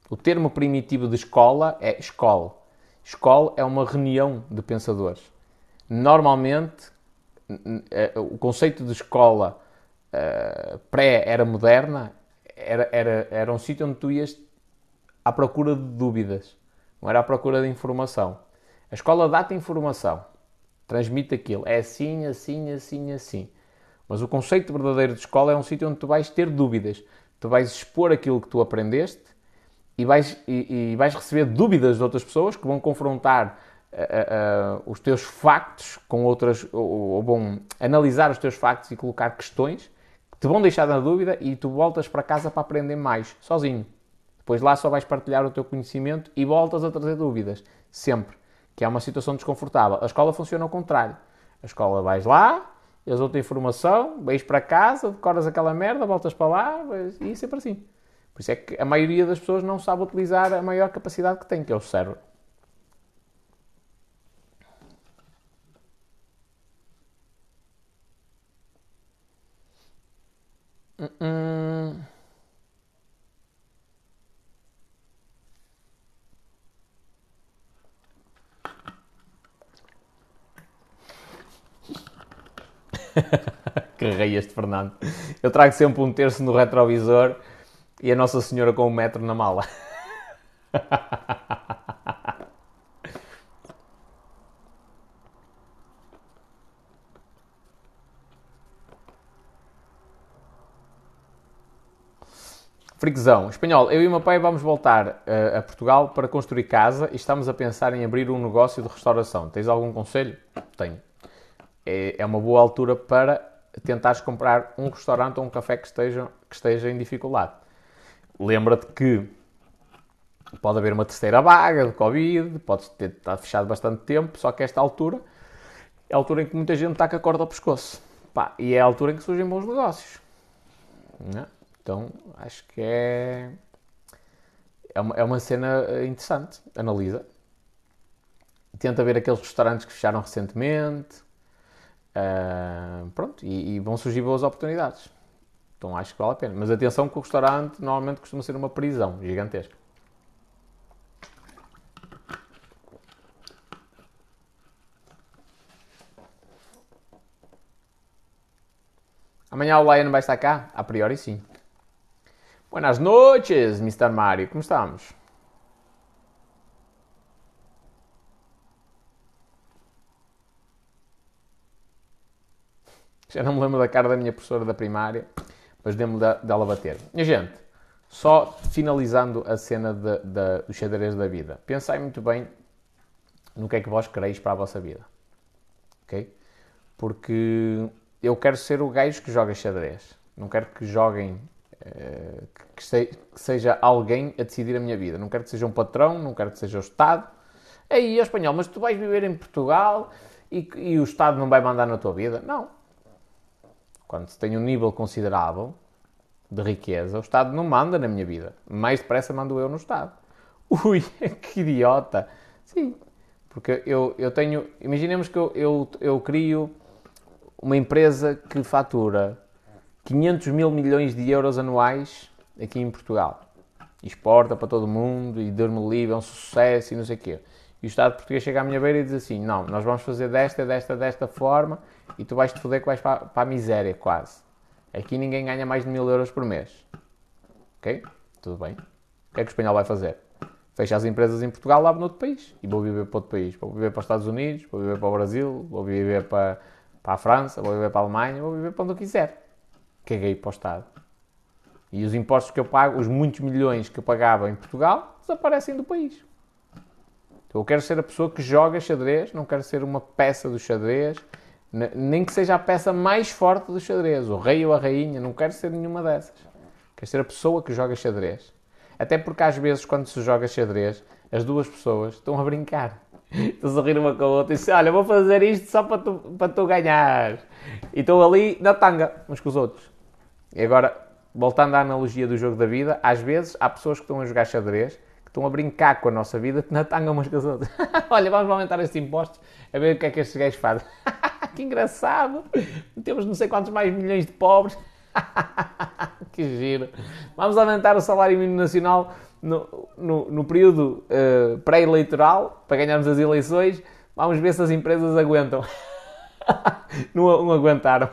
O termo primitivo de escola é escola. Escola é uma reunião de pensadores. Normalmente, eh, o conceito de escola uh, pré-era moderna era, era, era um sítio onde tu ias à procura de dúvidas, não era à procura de informação. A escola dá-te informação, transmite aquilo, é assim, assim, assim, assim. Mas o conceito verdadeiro de escola é um sítio onde tu vais ter dúvidas. Tu vais expor aquilo que tu aprendeste e vais, e, e vais receber dúvidas de outras pessoas que vão confrontar uh, uh, os teus factos com outras, ou, ou, vão analisar os teus factos e colocar questões que te vão deixar na dúvida e tu voltas para casa para aprender mais, sozinho. Depois lá só vais partilhar o teu conhecimento e voltas a trazer dúvidas, sempre. Que é uma situação desconfortável. A escola funciona ao contrário. A escola vais lá, eles dão-te informação, vais para casa, decoras aquela merda, voltas para lá e sempre assim. Por isso é que a maioria das pessoas não sabe utilizar a maior capacidade que tem, que é o cérebro. Hum. [LAUGHS] que rei este Fernando. Eu trago sempre um terço no retrovisor e a Nossa Senhora com um metro na mala. [LAUGHS] Friquezão, espanhol, eu e o meu pai vamos voltar uh, a Portugal para construir casa e estamos a pensar em abrir um negócio de restauração. Tens algum conselho? Tenho é, é uma boa altura para tentares comprar um restaurante ou um café que esteja, que esteja em dificuldade. Lembra-te que pode haver uma terceira vaga de Covid, pode ter estado fechado bastante tempo, só que esta altura é a altura em que muita gente está com a corda ao pescoço. Pá, e é a altura em que surgem bons negócios. É? Então, acho que é, é, uma, é uma cena interessante. Analisa. Tenta ver aqueles restaurantes que fecharam recentemente Uh, pronto, e, e, vão surgir boas oportunidades. Então acho que vale a pena. Mas atenção que o restaurante normalmente costuma ser uma prisão gigantesca. Amanhã o Lion vai estar cá? A priori sim. Buenas noches, Mr. Mario. Como estamos? Já não me lembro da cara da minha professora da primária, mas lembro dela bater. Minha gente, só finalizando a cena de, de, do xadrez da vida. Pensai muito bem no que é que vós quereis para a vossa vida. ok? Porque eu quero ser o gajo que joga xadrez. Não quero que joguem, que, se, que, seja alguém a decidir a minha vida. Não quero que seja um patrão, não quero que seja o Estado. Aí, é espanhol, mas tu vais viver em Portugal e, e o Estado não vai mandar na tua vida? Não. Quando se tem um nível considerável de riqueza, o Estado não manda na minha vida. Mais depressa mando eu no Estado. [LAUGHS] Ui, que idiota! Sim, porque eu, eu tenho. Imaginemos que eu, eu, eu crio uma empresa que fatura 500 mil milhões de euros anuais aqui em Portugal. Exporta para todo o mundo e Deus-me livre, é um sucesso e não sei o quê. E o Estado português chega à minha beira e diz assim: Não, nós vamos fazer desta, desta, desta forma e tu vais te foder que vais para, para a miséria quase. Aqui ninguém ganha mais de mil euros por mês. Ok? Tudo bem. O que é que o espanhol vai fazer? Fecha as empresas em Portugal, lá no outro país. E vou viver para outro país. Vou viver para os Estados Unidos, vou viver para o Brasil, vou viver para, para a França, vou viver para a Alemanha, vou viver para onde eu quiser. Caguei para o Estado. E os impostos que eu pago, os muitos milhões que eu pagava em Portugal, desaparecem do país. Então eu quero ser a pessoa que joga xadrez, não quero ser uma peça do xadrez, nem que seja a peça mais forte do xadrez, o rei ou a rainha, não quero ser nenhuma dessas. Quero ser a pessoa que joga xadrez. Até porque às vezes, quando se joga xadrez, as duas pessoas estão a brincar. [LAUGHS] Estão a rir uma com a outra e dizem: Olha, vou fazer isto só para tu, para tu ganhar. E estão ali na tanga, uns com os outros. E agora, voltando à analogia do jogo da vida, às vezes há pessoas que estão a jogar xadrez que estão a brincar com a nossa vida na tanga umas com as outras. [LAUGHS] Olha, vamos aumentar estes impostos a ver o que é que estes gajos fazem. [LAUGHS] que engraçado! Temos não sei quantos mais milhões de pobres. [LAUGHS] que giro! Vamos aumentar o salário mínimo nacional no, no, no período uh, pré-eleitoral para ganharmos as eleições. Vamos ver se as empresas aguentam. não, não aguentaram.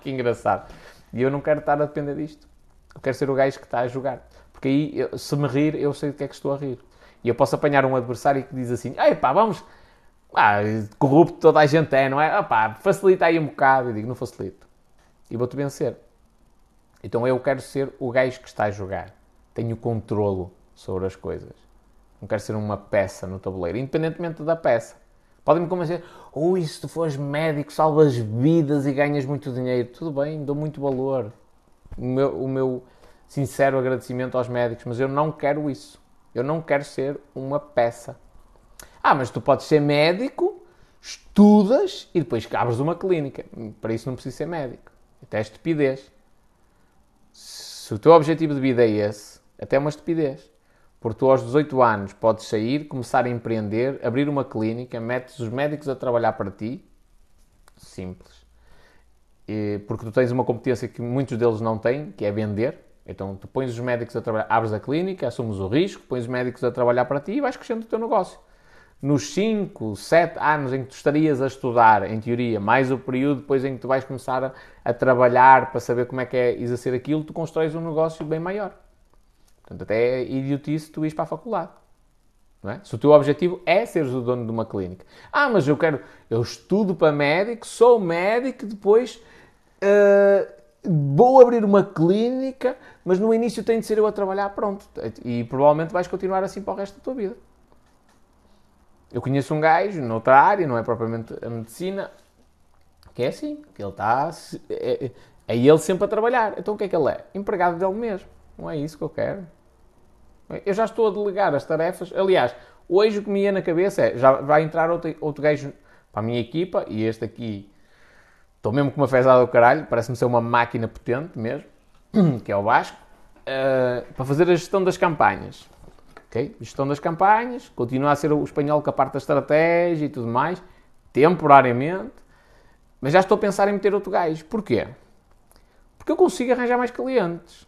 que engraçado. E eu não quero estar a depender disto. Eu quero ser o gajo que está a jogar. Porque aí, se me rir, eu sei do que é que estou a rir. E eu posso apanhar um adversário que diz assim: Ei pá, vamos. Ah, corrupto toda a gente é, não é? Ah, pá, facilita aí um bocado. Eu digo: Não facilito. E vou-te vencer. Então eu quero ser o gajo que está a jogar. Tenho controlo sobre as coisas. Não quero ser uma peça no tabuleiro, independentemente da peça. Podem-me convencer, ui, se tu fores médico, salvas vidas e ganhas muito dinheiro. Tudo bem, dou muito valor. O meu, o meu sincero agradecimento aos médicos, mas eu não quero isso. Eu não quero ser uma peça. Ah, mas tu podes ser médico, estudas e depois abres uma clínica. Para isso não precisas ser médico. Até é estupidez. Se o teu objetivo de vida é esse, até é uma estupidez. Porque tu aos 18 anos podes sair, começar a empreender, abrir uma clínica, metes os médicos a trabalhar para ti. Simples. E, porque tu tens uma competência que muitos deles não têm, que é vender. Então tu pões os médicos a trabalhar, abres a clínica, assumes o risco, pões os médicos a trabalhar para ti e vais crescendo o teu negócio. Nos 5, 7 anos em que tu estarias a estudar, em teoria, mais o período depois em que tu vais começar a, a trabalhar para saber como é que é exercer aquilo, tu constróis um negócio bem maior. Portanto, até é idiotice tu ires para a faculdade. É? Se o teu objetivo é seres o dono de uma clínica. Ah, mas eu quero, eu estudo para médico, sou médico, depois uh, vou abrir uma clínica, mas no início tem de ser eu a trabalhar, pronto. E provavelmente vais continuar assim para o resto da tua vida. Eu conheço um gajo noutra área, não é propriamente a medicina, que é assim, que ele está. É, é ele sempre a trabalhar. Então o que é que ele é? Empregado dele mesmo. Não é isso que eu quero. Eu já estou a delegar as tarefas. Aliás, hoje o que me ia na cabeça é: já vai entrar outro, outro gajo para a minha equipa e este aqui. Estou mesmo com uma fezada do caralho, parece-me ser uma máquina potente mesmo, [CLEARS THROAT] que é o Vasco, uh, para fazer a gestão das campanhas. Okay? Gestão das campanhas, continua a ser o espanhol com a parte da estratégia e tudo mais, temporariamente, mas já estou a pensar em meter outro gajo. Porquê? Porque eu consigo arranjar mais clientes.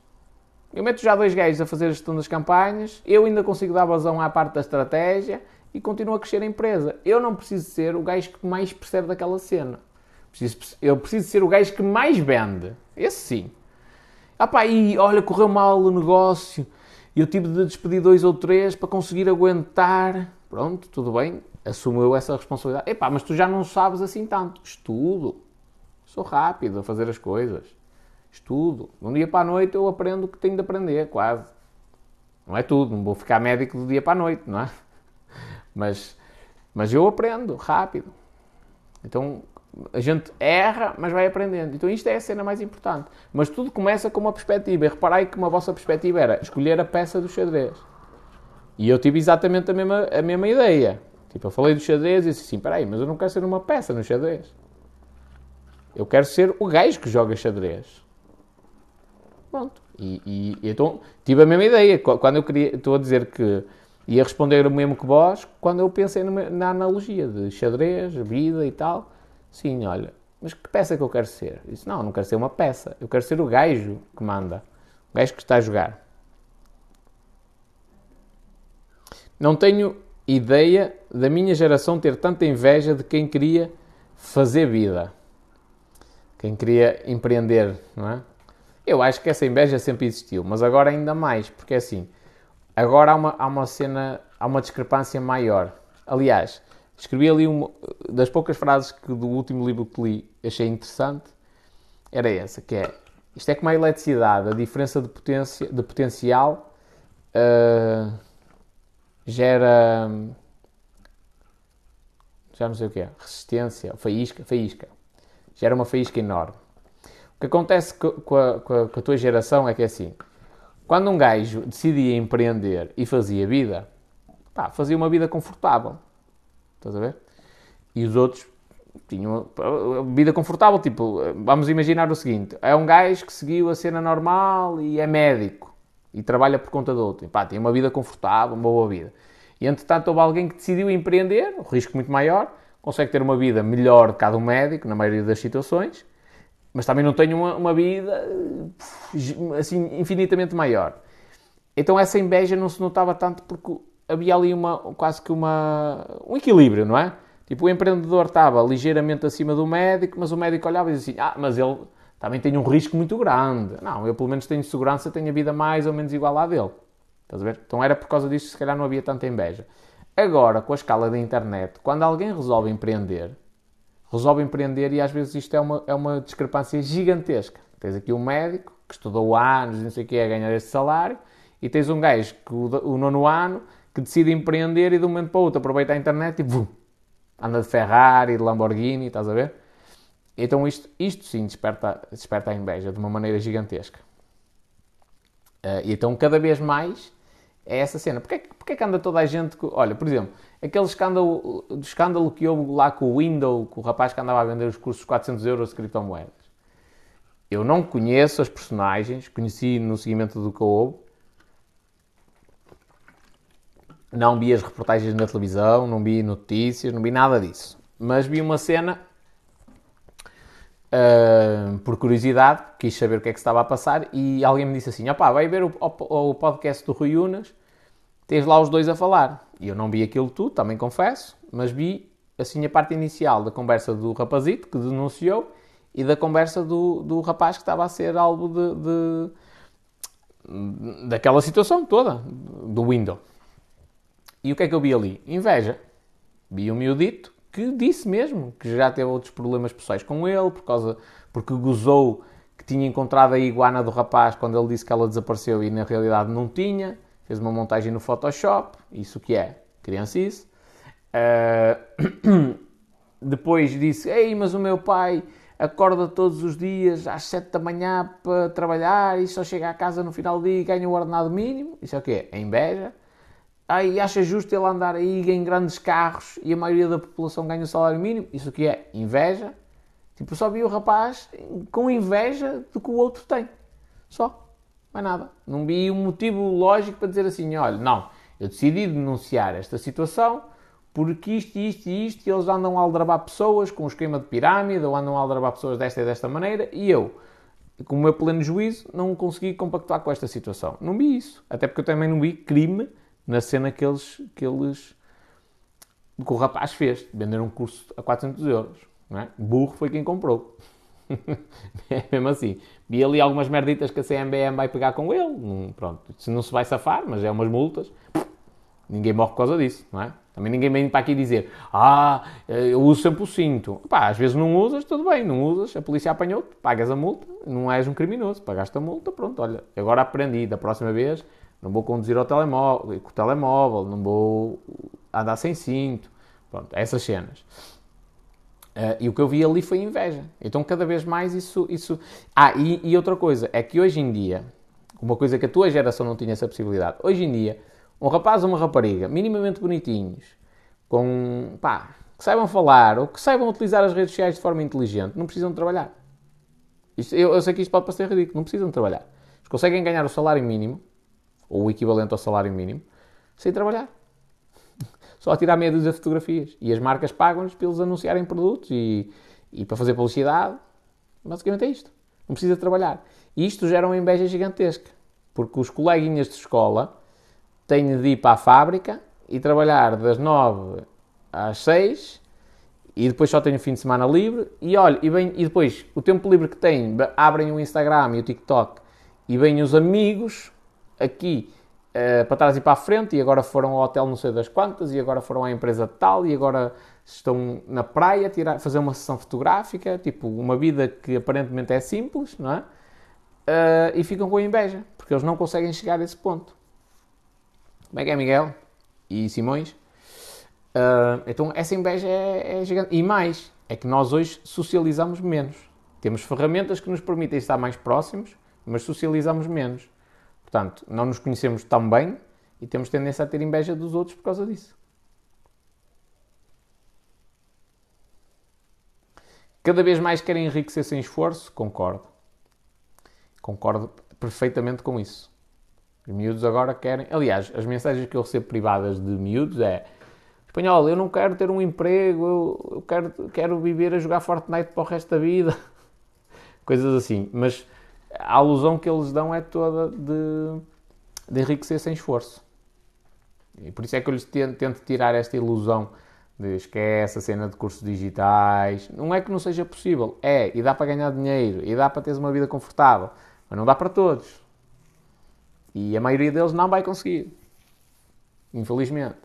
Eu meto já dois gajos a fazer a gestão das campanhas, eu ainda consigo dar vazão à parte da estratégia e continuo a crescer a empresa. Eu não preciso ser o gajo que mais percebe daquela cena. Eu preciso ser o gajo que mais vende. Esse sim. Ah pá, e olha, correu mal o negócio eu tive de despedir dois ou três para conseguir aguentar. Pronto, tudo bem, assumo eu essa responsabilidade. Epá, mas tu já não sabes assim tanto. Estudo. Sou rápido a fazer as coisas. Estudo. De um dia para a noite eu aprendo o que tenho de aprender, quase. Não é tudo, não vou ficar médico do dia para a noite, não é? [LAUGHS] Mas, mas eu aprendo rápido. Então a gente erra, mas vai aprendendo. Então isto é a cena mais importante. Mas tudo começa com uma perspectiva. E reparai que uma vossa perspectiva era escolher a peça do xadrez. E eu tive exatamente a mesma, a mesma ideia. Tipo, eu falei do xadrez e disse assim, peraí, mas eu não quero ser uma peça no xadrez. Eu quero ser o gajo que joga xadrez. Pronto. E, e, e então tive a mesma ideia. Quando eu queria, estou a dizer que ia responder o mesmo que vós, quando eu pensei na analogia de xadrez, vida e tal. Sim, olha, mas que peça que eu quero ser? Eu disse, não, não quero ser uma peça. Eu quero ser o gajo que manda. O gajo que está a jogar. Não tenho ideia da minha geração ter tanta inveja de quem queria fazer vida. Quem queria empreender, não é? Eu acho que essa inveja sempre existiu, mas agora ainda mais, porque é assim, agora há uma, há uma cena, há uma discrepância maior. Aliás, escrevi ali uma das poucas frases que do último livro que li achei interessante, era essa, que é, isto é como a eletricidade, a diferença de, potência, de potencial uh, gera, já não sei o que é, resistência, faísca, faísca, gera uma faísca enorme. O que acontece com a, com a, com a tua geração é que é assim, quando um gajo decidia empreender e fazia vida, pá, fazia uma vida confortável. Estás a ver? E os outros tinham vida confortável. Tipo, vamos imaginar o seguinte: é um gajo que seguiu a cena normal e é médico e trabalha por conta do outro. E, pá, tem uma vida confortável, uma boa vida. E entretanto houve alguém que decidiu empreender, um risco muito maior, consegue ter uma vida melhor de cada um médico, na maioria das situações, mas também não tem uma, uma vida assim infinitamente maior. Então essa inveja não se notava tanto porque havia ali uma, quase que uma, um equilíbrio, não é? Tipo, o empreendedor estava ligeiramente acima do médico, mas o médico olhava e dizia assim, ah, mas ele também tem um risco muito grande. Não, eu pelo menos tenho segurança, tenho a vida mais ou menos igual à dele. Estás a ver? Então era por causa disso que se calhar não havia tanta inveja. Agora, com a escala da internet, quando alguém resolve empreender, resolve empreender e às vezes isto é uma, é uma discrepância gigantesca. Tens aqui um médico que estudou anos, não sei o que, a ganhar este salário, e tens um gajo que o, o nono ano que decide empreender e de um momento para o outro aproveita a internet e vum, anda de Ferrari, de Lamborghini, estás a ver? Então isto, isto sim desperta, desperta a inveja de uma maneira gigantesca. Uh, e então cada vez mais é essa cena. Porquê, porquê que anda toda a gente... Olha, por exemplo, aquele escândalo, escândalo que houve lá com o Windows, com o rapaz que andava a vender os cursos de 400 euros de criptomoedas. Eu não conheço as personagens, conheci no seguimento do que houve, Não vi as reportagens na televisão, não vi notícias, não vi nada disso. Mas vi uma cena uh, por curiosidade, quis saber o que é que estava a passar e alguém me disse assim: opá, vai ver o, o, o podcast do Rui Unas, tens lá os dois a falar. E eu não vi aquilo tudo, também confesso, mas vi assim a parte inicial da conversa do rapazito que denunciou e da conversa do, do rapaz que estava a ser alvo de, de daquela situação toda, do Windows. E o que é que eu vi ali? Inveja. Vi um miudito que disse mesmo que já teve outros problemas pessoais com ele, por causa, porque gozou que tinha encontrado a iguana do rapaz quando ele disse que ela desapareceu e na realidade não tinha. Fez uma montagem no Photoshop. Isso que é? Criancice. Uh... [CLEARS THROAT] Depois disse, ei, mas o meu pai acorda todos os dias às 7 da manhã para trabalhar e só chega à casa no final do dia e ganha o ordenado mínimo. Isso é o quê? É inveja. Aí acha justo ele andar aí em grandes carros e a maioria da população ganha o salário mínimo? Isso aqui é inveja. Tipo, só vi o rapaz com inveja do que o outro tem. Só. Mais nada. Não vi um motivo lógico para dizer assim: olha, não, eu decidi denunciar esta situação porque isto, isto e isto, e eles andam a aldrabar pessoas com um esquema de pirâmide ou andam a aldrabar pessoas desta e desta maneira e eu, com o meu pleno juízo, não consegui compactuar com esta situação. Não vi isso. Até porque eu também não vi crime na cena que eles, que eles que o rapaz fez, vender um curso a 400 euros. Não é? Burro foi quem comprou. é [LAUGHS] mesmo assim. Vi ali algumas merditas que a CMBM vai pegar com ele. Não, pronto, se não se vai safar, mas é umas multas. Ninguém morre por causa disso, não é? Também ninguém vem para aqui dizer Ah, eu uso sempre o cinto. Pá, às vezes não usas, tudo bem, não usas, a polícia apanhou-te, pagas a multa, não és um criminoso, pagaste a multa, pronto, olha, agora aprendi, da próxima vez não vou conduzir ao telemóvel, com o telemóvel, não vou andar sem cinto. Pronto, essas cenas. Uh, e o que eu vi ali foi inveja. Então, cada vez mais isso. isso... Ah, e, e, outra coisa, é que hoje em dia, uma coisa que a tua geração não tinha essa possibilidade, hoje em dia, um rapaz ou uma rapariga, minimamente bonitinhos, com. pá, que saibam falar ou que saibam utilizar as redes sociais de forma inteligente, não precisam de trabalhar. Isto, eu, eu, sei que isto pode parecer ridículo, não precisam de trabalhar. Eles conseguem ganhar o salário mínimo, ou o equivalente ao salário mínimo, sem trabalhar só a tirar meia dúzia de fotografias. E as marcas pagam-nos para eles anunciarem produtos e, e para fazer publicidade. Basicamente é isto. Não precisa trabalhar. E isto gera uma inveja gigantesca. Porque os coleguinhas de escola têm de ir para a fábrica e trabalhar das 9 às 6 e depois só têm o fim de semana livre. E olha, e, bem, e depois o tempo livre que têm, abrem o Instagram e o TikTok e vêm os amigos aqui uh, para trás e para a frente, e agora foram ao hotel não sei das quantas, e agora foram à empresa tal, e agora estão na praia tirar, fazer uma sessão fotográfica, tipo, uma vida que aparentemente é simples, não é? Uh, e ficam com inveja, porque eles não conseguem chegar a esse ponto. Como é que é, Miguel? E Simões? Uh, então, essa inveja é, é gigante. E mais, é que nós hoje socializamos menos. Temos ferramentas que nos permitem estar mais próximos, mas socializamos menos. Portanto, não nos conhecemos tão bem e temos tendência a ter inveja dos outros por causa disso. Cada vez mais querem enriquecer sem esforço? Concordo. Concordo perfeitamente com isso. Os miúdos agora querem. Aliás, as mensagens que eu recebo privadas de miúdos é: Espanhol, eu não quero ter um emprego, eu quero, quero viver a jogar Fortnite para o resto da vida. [LAUGHS] Coisas assim. Mas a alusão que eles dão é toda de, de enriquecer sem esforço. E por isso é que eu lhes tento, tento tirar esta ilusão de esquece a cena de cursos digitais. Não é que não seja possível, é, e dá para ganhar dinheiro, e dá para teres uma vida confortável, mas não dá para todos. E a maioria deles não vai conseguir. Infelizmente.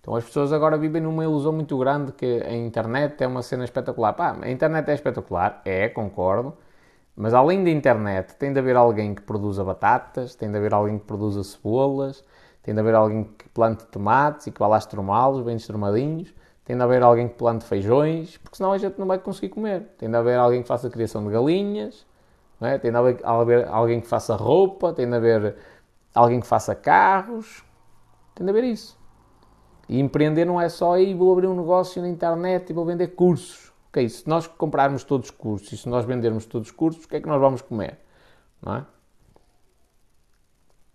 Então as pessoas agora vivem numa ilusão muito grande que a internet é uma cena espetacular. Pá, a internet é espetacular, é, concordo, mas além da internet, tem de haver alguém que produza batatas, tem de haver alguém que produza cebolas, tem de haver alguém que plante tomates e que vá lá estrumá-los, bem estrumadinhos, tem de haver alguém que plante feijões, porque senão a gente não vai conseguir comer. Tem de haver alguém que faça criação de galinhas, é? tem de haver alguém que faça roupa, tem de haver alguém que faça carros, tem de haver isso. E empreender não é só aí vou abrir um negócio na internet e vou vender cursos ok, se nós comprarmos todos os cursos e se nós vendermos todos os cursos, o que é que nós vamos comer? Não é?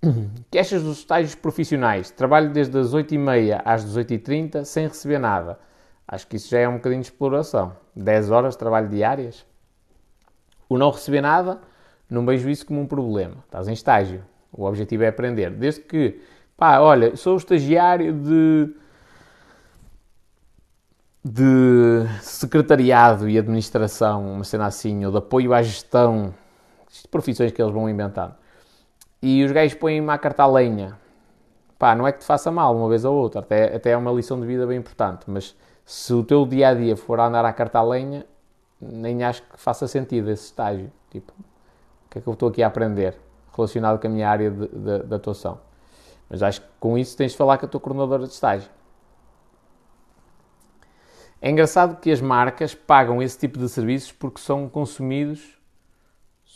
[CLEARS THROAT] Que achas dos estágios profissionais? Trabalho desde as 8h30 às 18h30 sem receber nada. Acho que isso já é um bocadinho de exploração. 10 horas de trabalho diárias. O não receber nada, não vejo isso como um problema. Estás em estágio. O objetivo é aprender. Desde que, pá, olha, sou estagiário de de secretariado e administração, uma cena assim, ou de apoio à gestão, profissões que eles vão inventando. E os gajos põem-me a carta a lenha. Pá, não é que te faça mal uma vez ou outra, até, até é uma lição de vida bem importante, mas se o teu dia a dia for andar à carta a lenha, nem acho que faça sentido esse estágio. Tipo, o que é que eu estou aqui a aprender relacionado com a minha área de, de, de atuação? Mas acho que com isso tens de falar com a tua coordenadora de estágio. É engraçado que as marcas pagam esse tipo de serviços porque são consumidos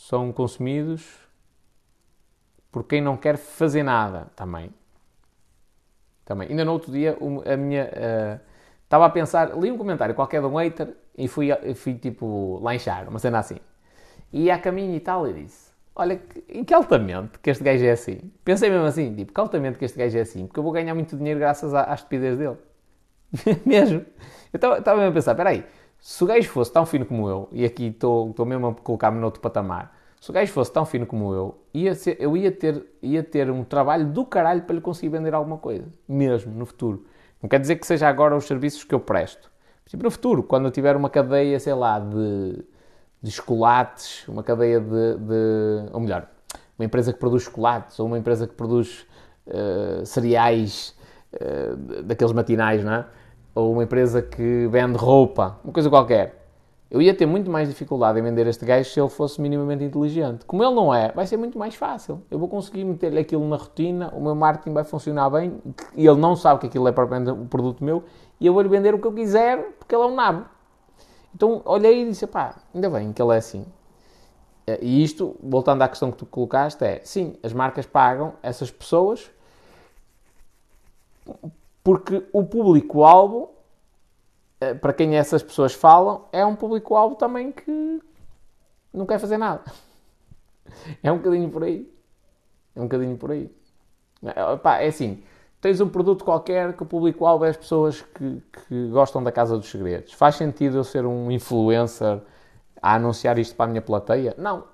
são consumidos por quem não quer fazer nada também. Também. Ainda no outro dia, a minha. Uh, estava a pensar, li um comentário qualquer de um hater e fui, fui tipo lanchar, uma cena assim. E a caminho e tal, e disse: Olha, em que altamente que este gajo é assim? Pensei mesmo assim, tipo, que altamente que este gajo é assim, porque eu vou ganhar muito dinheiro graças à, à estupidez dele. [LAUGHS] mesmo. Eu estava mesmo a pensar, espera aí, se o gajo fosse tão fino como eu, e aqui estou mesmo a colocar-me noutro patamar, se o gajo fosse tão fino como eu, ia ser, eu ia ter, ia ter um trabalho do caralho para lhe conseguir vender alguma coisa, mesmo, no futuro. Não quer dizer que seja agora os serviços que eu presto. Tipo, no futuro, quando eu tiver uma cadeia, sei lá, de, de chocolates, uma cadeia de, de, Ou melhor, uma empresa que produz chocolates, ou uma empresa que produz uh, cereais uh, daqueles matinais, não é? Ou uma empresa que vende roupa, uma coisa qualquer, Eu ia ter muito mais dificuldade em vender este gajo se ele fosse minimamente inteligente. Como ele não é, vai ser muito mais fácil. Eu vou conseguir meter-lhe aquilo na rotina, o meu marketing vai funcionar bem, e ele não sabe que aquilo é propriamente um produto meu, e eu vou-lhe vender o que eu quiser, porque ele é um nabo. Então olhei e disse, pá, ainda bem que ele é assim. E isto, voltando à questão que tu colocaste, é, sim, as marcas pagam essas pessoas porque o público-alvo, eh, para quem essas pessoas falam, é um público-alvo também que não quer fazer nada. É um bocadinho por aí. É um bocadinho por aí. É, é assim, tens um produto qualquer que o público-alvo é as pessoas que, que, gostam da Casa dos Segredos. Faz sentido eu ser um influencer a anunciar isto para a minha plateia? Não.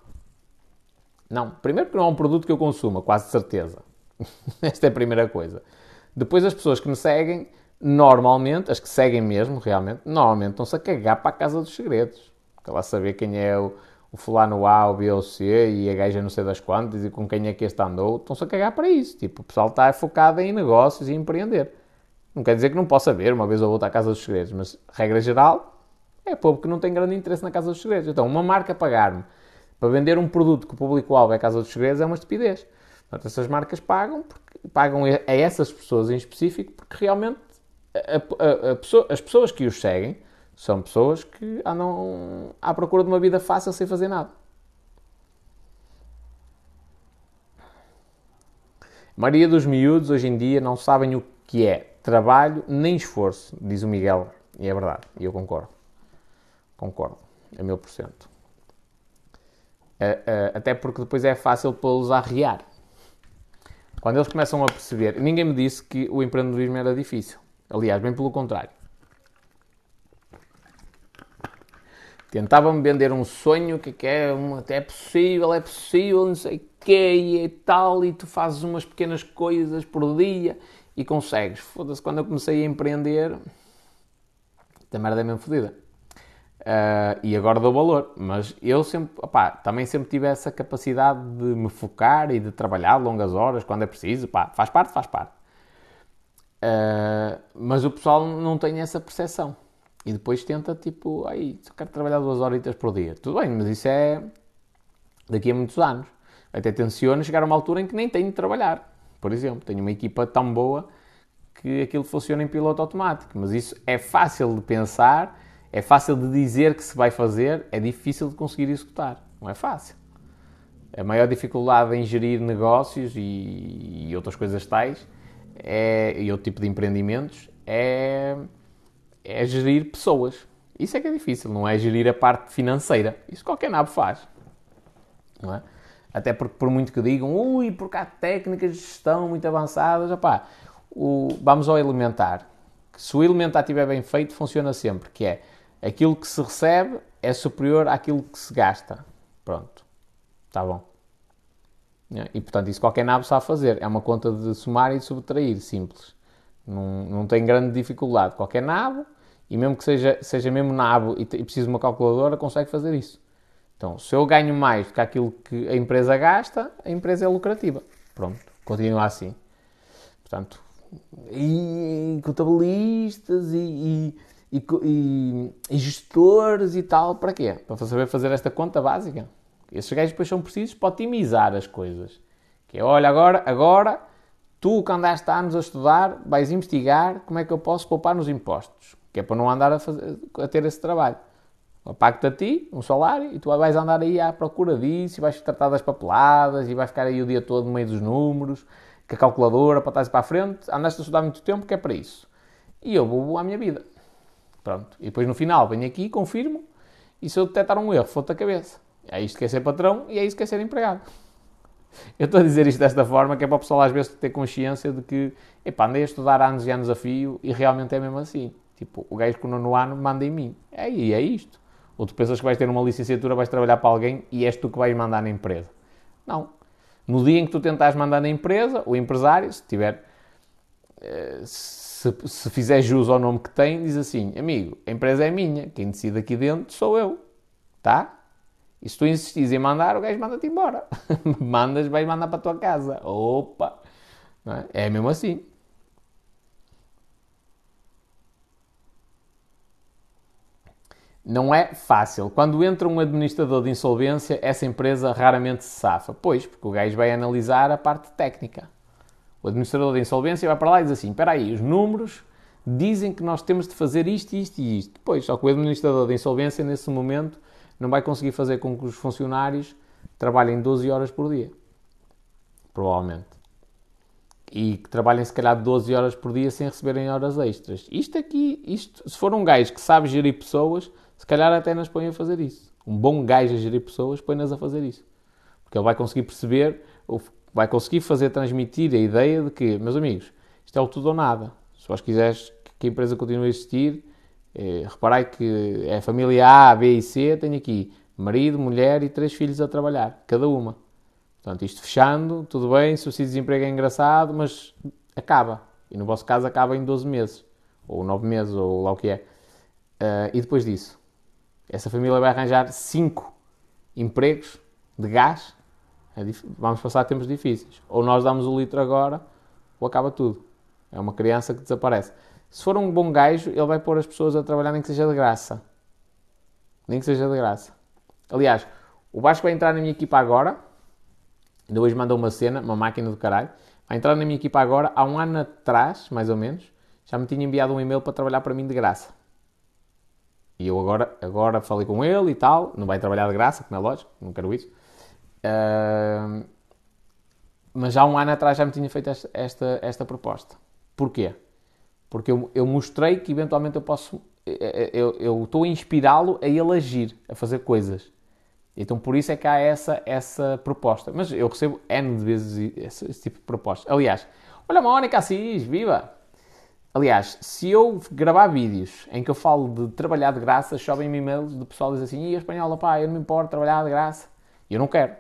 Não. Primeiro porque não é um produto que eu consuma, quase certeza. [LAUGHS] Esta é a primeira coisa. Depois as pessoas que me seguem, normalmente, as que seguem mesmo, realmente, normalmente estão-se a cagar para a Casa dos Segredos. Está lá saber quem é o, o fulano A, o B ou C e a gaja não sei das quantas e com quem é que este andou. Estão-se a cagar para isso. Tipo, o pessoal está focado em negócios e empreender. Não quer dizer que não possa ver uma vez ou outra a Casa dos Segredos, mas, regra geral, é povo que não tem grande interesse na Casa dos Segredos. Então, uma marca pagar-me para vender um produto que o público-alvo é a Casa dos Segredos é uma estupidez. Portanto, essas marcas pagam, porque, pagam a essas pessoas em específico porque realmente a, a, a pessoa, as pessoas que os seguem são pessoas que andam à procura de uma vida fácil sem fazer nada. A maioria dos miúdos hoje em dia não sabem o que é trabalho nem esforço, diz o Miguel. E é verdade, e eu concordo. Concordo, a mil por cento. Até porque depois é fácil pô-los a arriar. Quando eles começam a perceber, ninguém me disse que o empreendedorismo era difícil. Aliás, bem pelo contrário. Tentavam-me vender um sonho que, que é, até é possível, é possível, não sei o quê, e é tal, e tu fazes umas pequenas coisas por dia e consegues. Foda-se, quando eu comecei a empreender, a merda é mesmo fodida. Uh, e agora dou valor, mas eu sempre, opá, também sempre tive essa capacidade de me focar e de trabalhar longas horas quando é preciso, faz parte, faz parte. Uh, mas o pessoal não tem essa percepção e depois tenta tipo, aí, só quero trabalhar duas horitas por dia. Tudo bem, mas isso é daqui a muitos anos. Até tenciono chegar a uma altura em que nem tenho de trabalhar. Por exemplo, tenho uma equipa tão boa que aquilo funciona em piloto automático. Mas isso é fácil de pensar é fácil de dizer que se vai fazer, é difícil de conseguir executar. Não é fácil. A maior dificuldade em gerir negócios e, e outras coisas tais é, e outro tipo de empreendimentos é, é gerir pessoas. Isso é que é difícil, não é gerir a parte financeira. Isso qualquer nabo faz. Não é? Até porque, por muito que digam, ui, porque há técnicas de gestão muito avançadas, opá, o, vamos ao elementar. Se o elementar estiver bem feito, funciona sempre, que é aquilo que se recebe é superior àquilo que se gasta. Pronto. Está bom. E portanto, isso qualquer nabo sabe fazer. É uma conta de somar e de subtrair, simples. Não, não tem grande dificuldade. Qualquer nabo, e mesmo que seja, seja mesmo nabo e, e precise de uma calculadora, consegue fazer isso. Então, se eu ganho mais do que aquilo que a empresa gasta, a empresa é lucrativa. Pronto, continua assim. Portanto, e contabilistas e, e e, e, e, gestores e tal, para quê? Para saber fazer esta conta básica. Esses gajos depois são precisos para otimizar as coisas. Que é, olha, agora, agora tu que andaste há anos a estudar, vais investigar como é que eu posso poupar nos impostos. Que é para não andar a, fazer, a ter esse trabalho. Eu pago-te a ti um salário e tu vais andar aí à procura disso e vais tratar das papeladas e vais ficar aí o dia todo no meio dos números, com a calculadora para trás para a frente. Andaste a estudar muito tempo, que é para isso. E eu vou à minha vida. Pronto. E depois no final venho aqui, confirmo, e se eu detectar um erro, foto a cabeça. É isto que é ser patrão e é isto que é ser empregado. Eu estou a dizer isto desta forma que é para o pessoal às vezes ter consciência de que, epá, andei a estudar anos e anos a fio e realmente é mesmo assim. Tipo, o gajo que no nono ano manda em mim. É, e é isto. Ou tu pensas que vais ter uma licenciatura, vais trabalhar para alguém e és tu que vais mandar na empresa. Não. No dia em que tu tentares mandar na empresa, o empresário, se tiver... Eh, se, se fizer jus ao nome que tem, diz assim: amigo, a empresa é minha, quem decide aqui dentro sou eu, tá? E se tu insistis em mandar, o gajo manda-te embora. [LAUGHS] Mandas, vais mandar para a tua casa. Opa! É? é mesmo assim. Não é fácil. Quando entra um administrador de insolvência, essa empresa raramente se safa. Pois, porque o gajo vai analisar a parte técnica. O administrador de insolvência vai para lá e diz assim: espera aí, os números dizem que nós temos de fazer isto, isto e isto. Pois, só que o administrador de insolvência, nesse momento, não vai conseguir fazer com que os funcionários trabalhem 12 horas por dia. Provavelmente. E que trabalhem, se calhar, 12 horas por dia sem receberem horas extras. Isto aqui, isto, se for um gajo que sabe gerir pessoas, se calhar até nas põe a fazer isso. Um bom gajo a gerir pessoas põe-nas a fazer isso. Porque ele vai conseguir perceber, vai conseguir fazer transmitir a ideia de que, meus amigos, isto é o tudo ou nada. Se vós quiseres que a empresa continue a existir, eh, reparai que é a família A, B e C, tem aqui marido, mulher e três filhos a trabalhar, cada uma. Portanto, isto fechando, tudo bem, se o desemprego é engraçado, mas acaba. E no vosso caso acaba em 12 meses, ou 9 meses, ou lá o que é. Uh, e depois disso, essa família vai arranjar cinco empregos de gás. É vamos passar tempos difíceis. Ou nós damos o litro agora, ou acaba tudo. É uma criança que desaparece. Se for um bom gajo, ele vai pôr as pessoas a trabalhar nem que seja de graça. Nem que seja de graça. Aliás, o Vasco vai entrar na minha equipa agora. Ainda hoje mandou uma cena, uma máquina do caralho. Vai entrar na minha equipa agora, há um ano atrás, mais ou menos, já me tinha enviado um e-mail para trabalhar para mim de graça. E eu agora, agora falei com ele e tal, não vai trabalhar de graça, como é lógico, não quero isso. Mas há um ano atrás já me tinha feito esta, esta, esta proposta. Porquê? Porque eu, eu, mostrei que eventualmente eu posso. Eu, eu estou a inspirá-lo a ele agir, a fazer coisas. Então por isso é que há essa, essa proposta. Mas eu recebo N de vezes esse, esse tipo de proposta. Aliás, olha Mónica Assis, viva! Aliás, se eu gravar vídeos em que eu falo de trabalhar de graça, chovem-me e-mails do pessoal diz assim, e a espanhola, pá, eu não me importo trabalhar de graça. E eu não quero.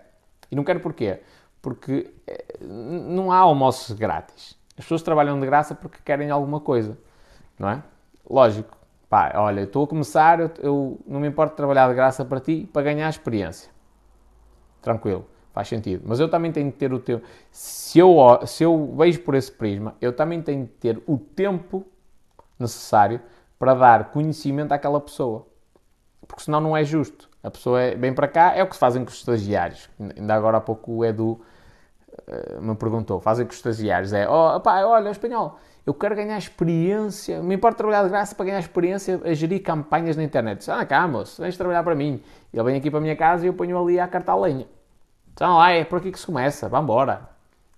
E não quero porquê? Porque eh, não há almoços grátis. As pessoas trabalham de graça porque querem alguma coisa, não é? Lógico. Pá, olha, estou a começar, eu, eu não me importo trabalhar de graça para ti, para ganhar experiência. Tranquilo. Faz sentido. Mas eu também tenho que ter o tempo. Se eu, se eu vejo por esse prisma, eu também tenho que ter o tempo necessário para dar conhecimento àquela pessoa. Porque senão não é justo. A pessoa é, vem para cá, é o que fazem com os estagiários. Ainda agora há pouco o Edu uh, me perguntou: fazem com os estagiários? É, oh, pá, olha, espanhol, eu quero ganhar experiência, me importa trabalhar de graça para ganhar experiência a gerir campanhas na internet. Ah, cá, moço, vens trabalhar para mim. Ele vem aqui para a minha casa e eu ponho ali a carta a lenha. Então lá é por aqui que se começa, vá embora.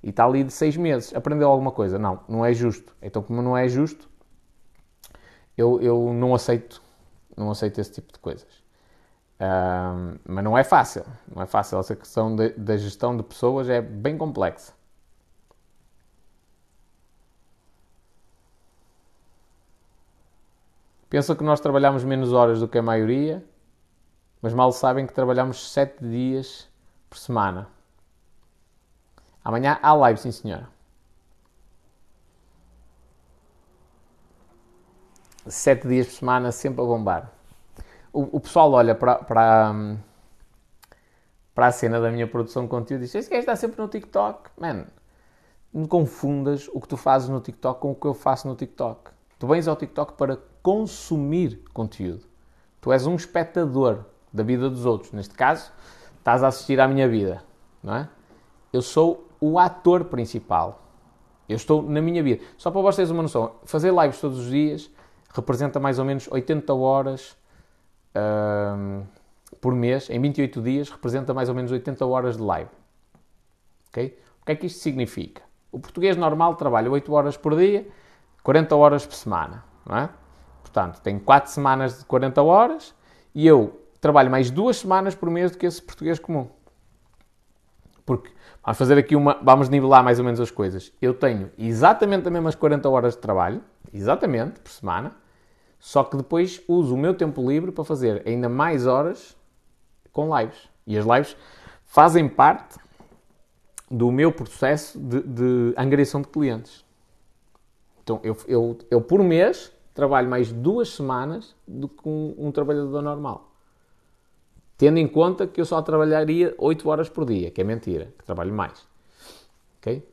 E está ali de seis meses, aprendeu alguma coisa. Não, não é justo. Então, como não é justo, eu, eu não aceito, não aceito esse tipo de coisas. Mas não é fácil, não é fácil. Essa questão da gestão de pessoas é bem complexa. Pensam que nós trabalhamos menos horas do que a maioria, mas mal sabem que trabalhamos sete dias por semana. Amanhã há live, sim senhora. Sete dias por semana, sempre a bombar. O, o pessoal olha para, para, para a cena da minha produção de conteúdo e diz: Esse gajo está sempre no TikTok. Man, não confundas o que tu fazes no TikTok com o que eu faço no TikTok. Tu vens ao TikTok para consumir conteúdo. Tu és um espectador da vida dos outros. Neste caso, estás a assistir à minha vida, não é? Eu sou o ator principal. Eu estou na minha vida. Só para vocês uma noção, fazer lives todos os dias representa mais ou menos 80 horas por mês, em 28 dias, representa mais ou menos 80 horas de live. Ok? O que é que isto significa? O português normal trabalha 8 horas por dia, 40 horas por semana, não é? Portanto, tem 4 semanas de 40 horas e eu trabalho mais duas semanas por mês do que esse português comum. Porque vamos fazer aqui uma. Vamos nivelar mais ou menos as coisas. Eu tenho exatamente as mesmas 40 horas de trabalho, exatamente, por semana, só que depois uso o meu tempo livre para fazer ainda mais horas com lives. E as lives fazem parte do meu processo de, de angariação de clientes. Então, eu, eu, eu por mês trabalho mais duas semanas do que um, um trabalhador normal. Tendo em conta que eu só trabalharia 8 horas por dia, que é mentira, que trabalho mais. Ok?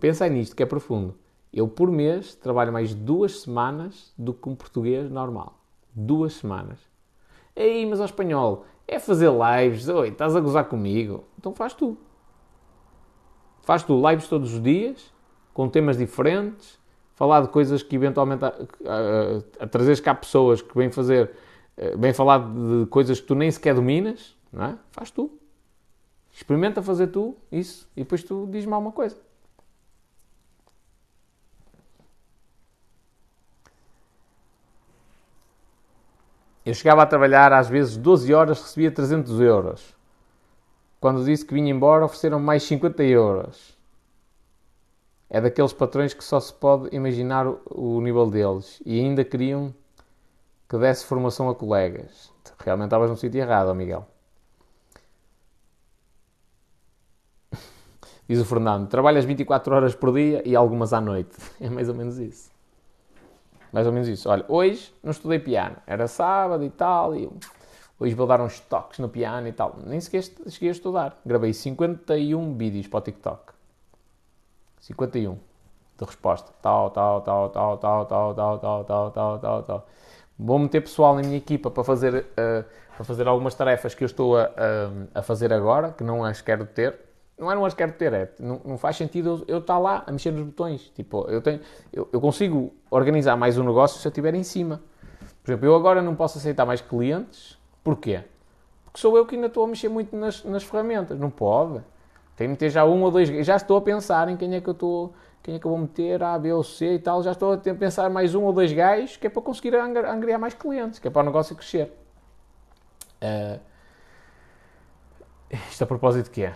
Pensai nisto, que é profundo. Eu, por mês, trabalho mais duas semanas do que um português normal. Duas semanas. Ei, mas ao espanhol, é fazer lives. Oi, estás a gozar comigo? Então faz tu. Faz tu lives todos os dias, com temas diferentes, falar de coisas que eventualmente a, a, a trazeres cá pessoas que vêm fazer, vêm falar de coisas que tu nem sequer dominas, não é? Faz tu. Experimenta fazer tu isso e depois tu diz-me alguma coisa. Eu chegava a trabalhar às vezes 12 horas, recebia 300 euros. Quando disse que vinha embora, ofereceram mais 50 euros. É daqueles patrões que só se pode imaginar o, nível deles. E ainda queriam que desse formação a colegas. Realmente estavas no sítio errado, Miguel. [LAUGHS] Diz o Fernando: trabalhas 24 horas por dia e algumas à noite. [LAUGHS] É mais ou menos isso. Mais ou menos isso. Olha, hoje não estudei piano. Era sábado e tal. E hoje vou dar uns toques no piano e tal. Nem sequer cheguei a estudar. Gravei 51 vídeos para o TikTok. 51 de resposta. Tal, tal, tal, tal, tal, tal, tal, tal, tal, tal, tal, tal. Vou meter pessoal na minha equipa para fazer, uh, para fazer algumas tarefas que eu estou a, a, a fazer agora, que não as quero ter não é não as quero ter, é, não, não faz sentido eu, estar lá a mexer nos botões. Tipo, eu, tenho, eu, eu, consigo organizar mais um negócio se eu estiver em cima. Por exemplo, eu agora não posso aceitar mais clientes. Porquê? Porque sou eu que ainda estou a mexer muito nas, nas ferramentas. Não pode. Tenho que meter já um ou dois. Já estou a pensar em quem é que eu estou. Quem é que eu vou meter, A, B ou C e tal. Já estou a pensar mais um ou dois gajos que é para conseguir angriar mais clientes, que é para o negócio crescer. Uh, isto a propósito de quê?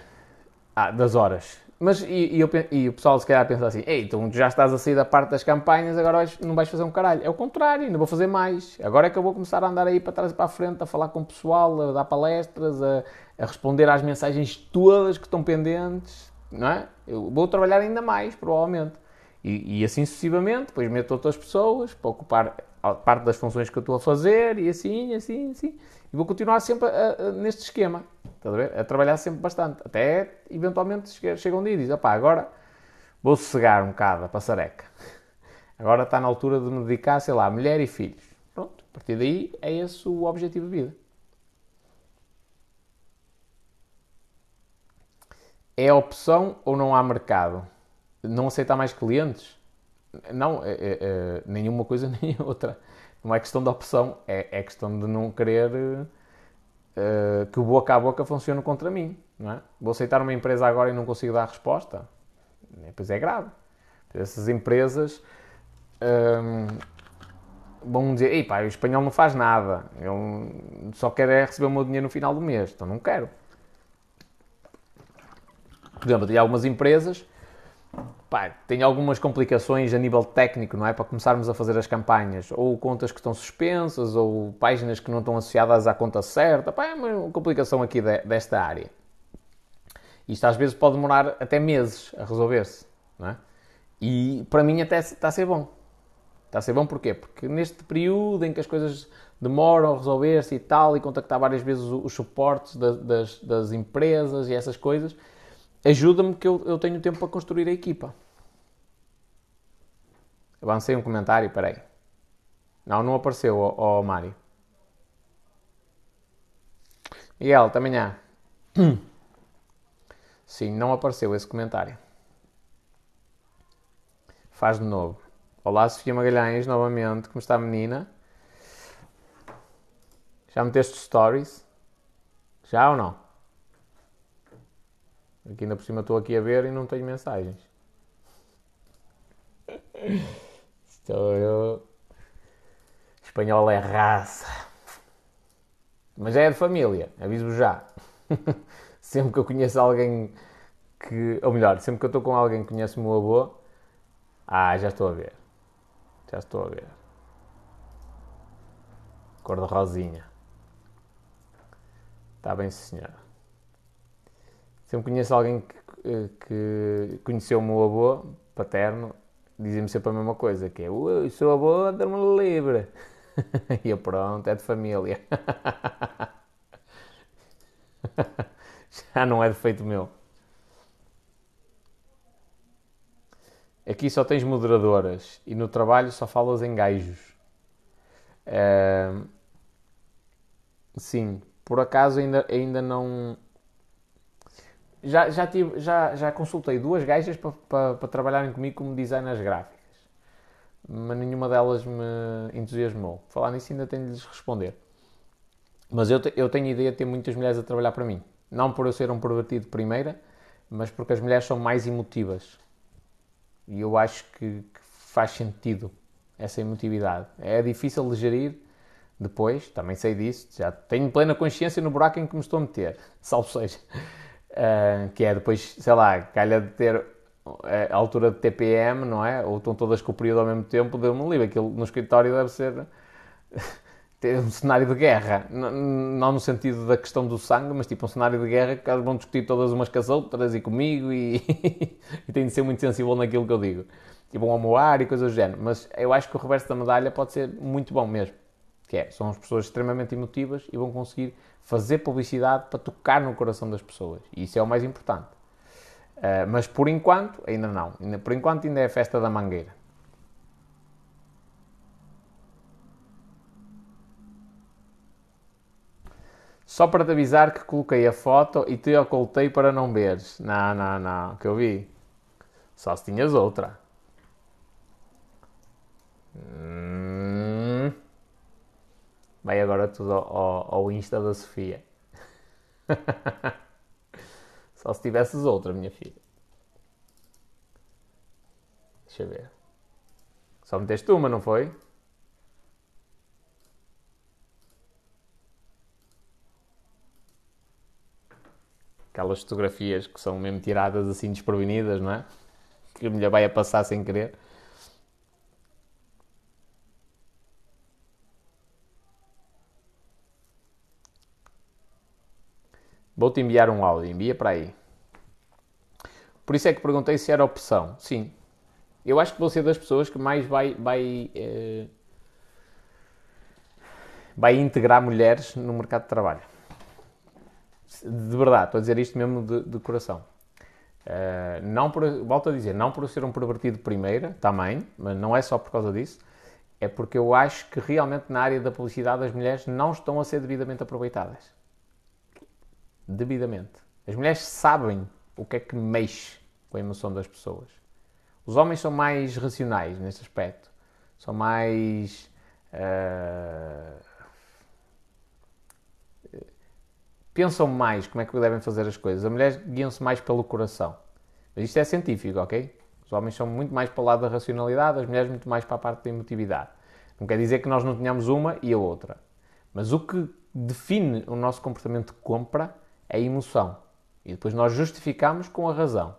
Ah, das horas. Mas e, e, eu, e, o pessoal se calhar pensa assim: Ei, então já estás a sair da parte das campanhas, agora vais, não vais fazer um caralho. É o contrário, ainda vou fazer mais. Agora é que eu vou começar a andar aí para trás e para a frente, a falar com o pessoal, a dar palestras, a, a responder às mensagens todas que estão pendentes, não é? Eu vou trabalhar ainda mais, provavelmente. E, e assim sucessivamente, depois meto outras pessoas para ocupar parte das funções que eu estou a fazer, e assim, assim, assim. E vou continuar sempre a, a, neste esquema, a, a, trabalhar sempre bastante, até eventualmente chega, um dia e diz, opá, agora vou sossegar um bocado a passareca. [LAUGHS] Agora está na altura de me dedicar, sei lá, a mulher e filhos. Pronto, a partir daí é esse o objetivo de vida. É opção ou não há mercado? Não aceitar mais clientes? Não, é, é, é, nenhuma coisa [LAUGHS] nem outra. Não é questão de opção, é, é questão de não querer uh, que o boca a boca funcione contra mim. Não é? Vou aceitar uma empresa agora e não consigo dar resposta? Pois é grave. Essas empresas um, ehm, vão dizer: Ei pá, o espanhol não faz nada, eu só quero é receber o meu dinheiro no final do mês, então não quero. Por exemplo, tem algumas empresas pá, tem algumas complicações a nível técnico, não é? Para começarmos a fazer as campanhas. Ou contas que estão suspensas, ou páginas que não estão associadas à conta certa. Pá, é uma complicação aqui de, desta área. Isto às vezes pode demorar até meses a resolver-se, não é? E para mim até está a ser bom. Está a ser bom porquê? Porque neste período em que as coisas demoram a resolver-se e tal, e contactar várias vezes os suportes das, das empresas e essas coisas, ajuda-me que eu, eu tenho tempo para construir a equipa. Avancei um comentário, peraí. Não, não apareceu, ó, Mário. Miguel, até [CLEARS THROAT] amanhã. Sim, não apareceu esse comentário. Faz de novo. Olá, Sofia Magalhães, novamente. Como está a menina? Já meteste stories? Já ou não? Aqui ainda por cima estou aqui a ver e não tenho mensagens. [LAUGHS] Estou eu. Espanhol é raça. Mas é de família, aviso já. [LAUGHS] sempre que eu conheço alguém que. Ou melhor, sempre que eu estou com alguém que conhece o meu avô. Ah, já estou a ver. Já estou a ver. Cor de rosinha. Está bem, senhora. Sempre conheço alguém que, que conheceu o meu avô paterno, dizia-me sempre a mesma coisa, que é, o seu avô dorme livre. [LAUGHS] e eu, pronto, é de família. [LAUGHS] Já não é defeito meu. Aqui só tens moderadoras e no trabalho só falas em gajos. Uh, sim, por acaso ainda, ainda não. Já, já, tive, já, já consultei duas gajas para, trabalharem comigo como designers gráficas, mas nenhuma delas me entusiasmou. Falar nisso ainda tenho de lhes responder. Mas eu, te, eu tenho ideia de ter muitas mulheres a trabalhar para mim. Não por eu ser um pervertido primeira, mas porque as mulheres são mais emotivas. E eu acho que, que faz sentido essa emotividade. É difícil de gerir depois, também sei disso, já tenho plena consciência no buraco em que me estou a meter, [LAUGHS] salvo seja. Uh, que é depois, sei lá, calha de ter a altura de TPM, não é? Ou estão todas com o período ao mesmo tempo, deu-me livre. Aquilo no escritório deve ser [LAUGHS] ter um cenário de guerra, não no sentido da questão do sangue, mas tipo um cenário de guerra que elas vão discutir todas umas com as outras e comigo e, [LAUGHS] e tem de ser muito sensível naquilo que eu digo. Tipo um amoar e coisas do género. Mas eu acho que o reverso da medalha pode ser muito bom mesmo. Que é, são as pessoas extremamente emotivas e vão conseguir fazer publicidade para tocar no coração das pessoas. E isso é o mais importante. Uh, mas por enquanto, ainda não. Por enquanto ainda é a festa da mangueira. Só para te avisar que coloquei a foto e te ocultei para não veres. Não, não, não. Que eu vi. Só se tinhas outra. Hum. Vai agora tudo ao, ao, ao Insta da Sofia. [LAUGHS] Só se tivesses outra, minha filha. Deixa eu ver. Só meteste uma, não foi? aquelas fotografias que são mesmo tiradas assim desprevenidas, não é? Que a mulher vai a passar sem querer. Vou-te enviar um áudio, envia para aí. Por isso é que perguntei se era opção. Sim. Eu acho que vou ser das pessoas que mais vai, vai, eh, vai integrar mulheres no mercado de trabalho de verdade, estou a dizer isto mesmo de, de coração. Uh, não por, volto a dizer, não por ser um pervertido primeira, também, mas não é só por causa disso, é porque eu acho que realmente na área da publicidade as mulheres não estão a ser devidamente aproveitadas. Devidamente. As mulheres sabem o que é que mexe com a emoção das pessoas. Os homens são mais racionais nesse aspecto. São mais. Uh, pensam mais como é que devem fazer as coisas. As mulheres guiam-se mais pelo coração. Mas isto é científico, ok? Os homens são muito mais para o lado da racionalidade, as mulheres muito mais para a parte da emotividade. Não quer dizer que nós não tenhamos uma e a outra. Mas o que define o nosso comportamento de compra a emoção. E depois nós justificamos com a razão,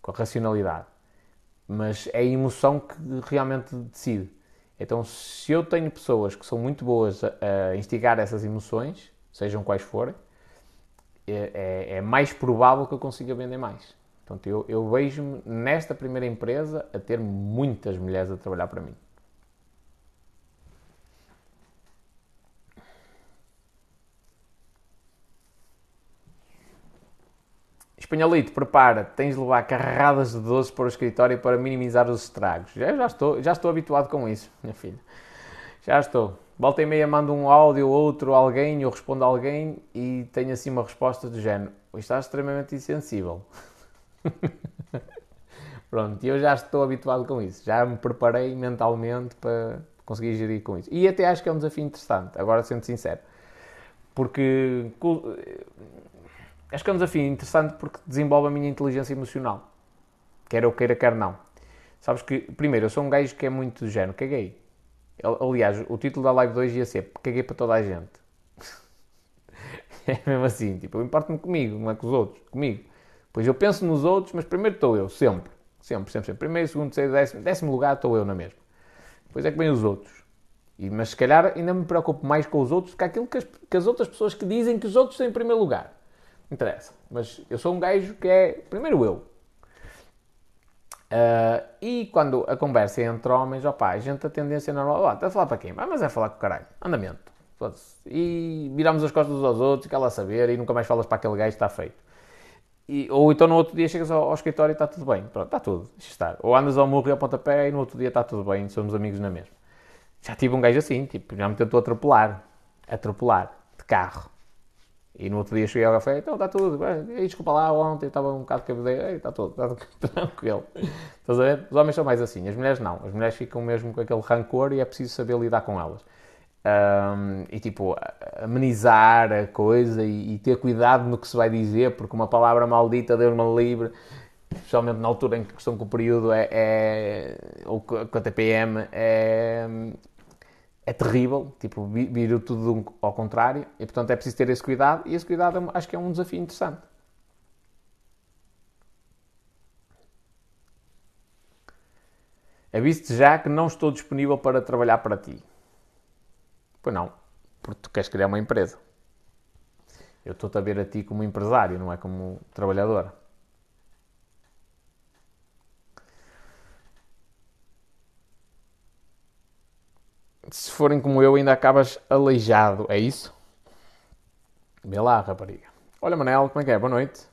com a racionalidade. Mas é a emoção que realmente decide. Então, se eu tenho pessoas que são muito boas a, a instigar essas emoções, sejam quais forem, é, é, é mais provável que eu consiga vender mais. Portanto, eu, eu vejo-me nesta primeira empresa a ter muitas mulheres a trabalhar para mim. Espanholito, prepara, tens de levar carradas de doces para o escritório para minimizar os estragos. Já, já, estou, já estou habituado com isso, minha filha. Já estou. Volta e meia mando um áudio, outro, alguém, eu respondo a alguém e tenho assim uma resposta do género: está extremamente insensível. [LAUGHS] Pronto, eu já estou habituado com isso. Já me preparei mentalmente para conseguir gerir com isso. E até acho que é um desafio interessante, agora sendo sincero. Porque acho que é um desafio interessante porque desenvolve a minha inteligência emocional. Quer eu queira, quer não. Sabes que, primeiro, eu sou um gajo que é muito do género, caguei Aliás, o título da live 2 ia ser Caguei para toda a gente. [LAUGHS] é mesmo assim, tipo, eu importo-me comigo, não é com os outros, comigo. Pois eu penso nos outros, mas primeiro estou eu, sempre. Sempre, sempre, sempre. Primeiro, segundo, terceiro, décimo, décimo lugar estou eu na mesma. Depois é que vem os outros. E, mas se calhar ainda me preocupo mais com os outros do que aquilo que as, que as outras pessoas que dizem que os outros estão em primeiro lugar. Interessa. Mas eu sou um gajo que é primeiro eu. Uh, e quando a conversa é entre homens, opa, a gente a tendência normal, ó, está a falar para quem? Ah, mas é falar com o caralho, andamento. E viramos as costas uns aos outros, quer saber, e nunca mais falas para aquele gajo, está feito. E, ou então no outro dia chegas ao, ao, escritório e está tudo bem, pronto, está tudo, deixa estar. Ou andas ao murro e ao pontapé e no outro dia está tudo bem, somos amigos na mesma. Já tive um gajo assim, tipo, já me tentou atropelar. Atropelar, de carro. E no outro dia cheguei ao café, então está tudo, bem, desculpa lá, ontem estava um bocado cabedeiro, está tudo, está [LAUGHS] tranquilo. Estás a ver? Os homens são mais assim, as mulheres não. As mulheres ficam mesmo com aquele rancor e é preciso saber lidar com elas. Um, e tipo, amenizar a coisa e, e, ter cuidado no que se vai dizer, porque uma palavra maldita, Deus me livre, especialmente na altura em que estão com o período é, é ou com a TPM, é, é terrível, tipo, vira tudo ao contrário, e portanto é preciso ter esse cuidado, e esse cuidado é acho que é um desafio interessante. Aviso-te já que não estou disponível para trabalhar para ti. Pois não, porque tu queres criar uma empresa. Eu estou-te a ver a ti como empresário, não é como trabalhador. Se forem como eu, ainda acabas aleijado. É isso? Vê lá, rapariga. Olha, Manel, como é que é? Boa noite.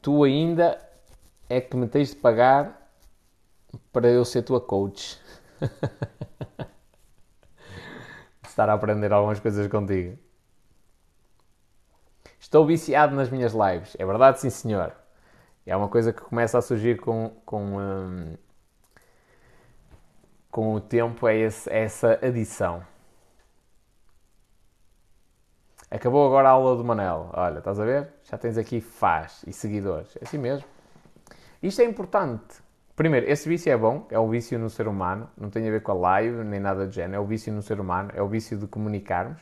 Tu ainda é que me tens de pagar para eu ser tua coach. [LAUGHS] Estar a aprender algumas coisas contigo. Estou viciado nas minhas lives. É verdade, sim, senhor. É uma coisa que começa a surgir com, com hum, com o tempo é, esse, é essa adição. Acabou agora a aula do Manel. Olha, estás a ver? Já tens aqui faz e seguidores. É assim mesmo. Isto é importante. Primeiro, esse vício é bom, é o vício no ser humano, não tem a ver com a live nem nada do género, é o vício no ser humano, é o vício de comunicarmos.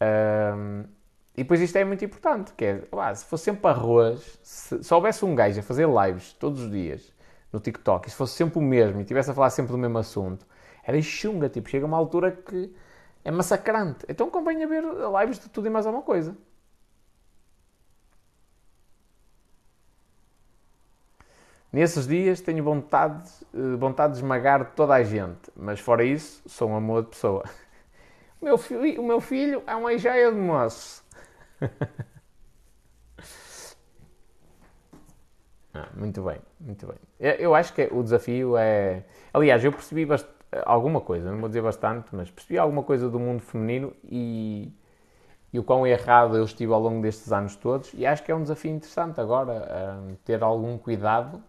Um, e depois isto é muito importante, que é, lá, se fosse sempre arroz, se, se houvesse um gajo a fazer lives todos os dias no TikTok, e se fosse sempre o mesmo e estivesse a falar sempre do mesmo assunto, era chunga, tipo, chega uma altura que é massacrante. Então convém a ver lives de tudo e mais alguma coisa. Nesses dias tenho vontade, eh, vontade de esmagar toda a gente, mas fora isso, sou um amor de pessoa. [LAUGHS] O meu, filho, o meu filho é uma joia de moço. [LAUGHS] Ah, muito bem, muito bem. Eu acho que o desafio é. Aliás, eu percebi bast... alguma coisa, não vou dizer bastante, mas percebi alguma coisa do mundo feminino e, e o quão errado eu estive ao longo destes anos todos. E acho que é um desafio interessante agora um, ter algum cuidado.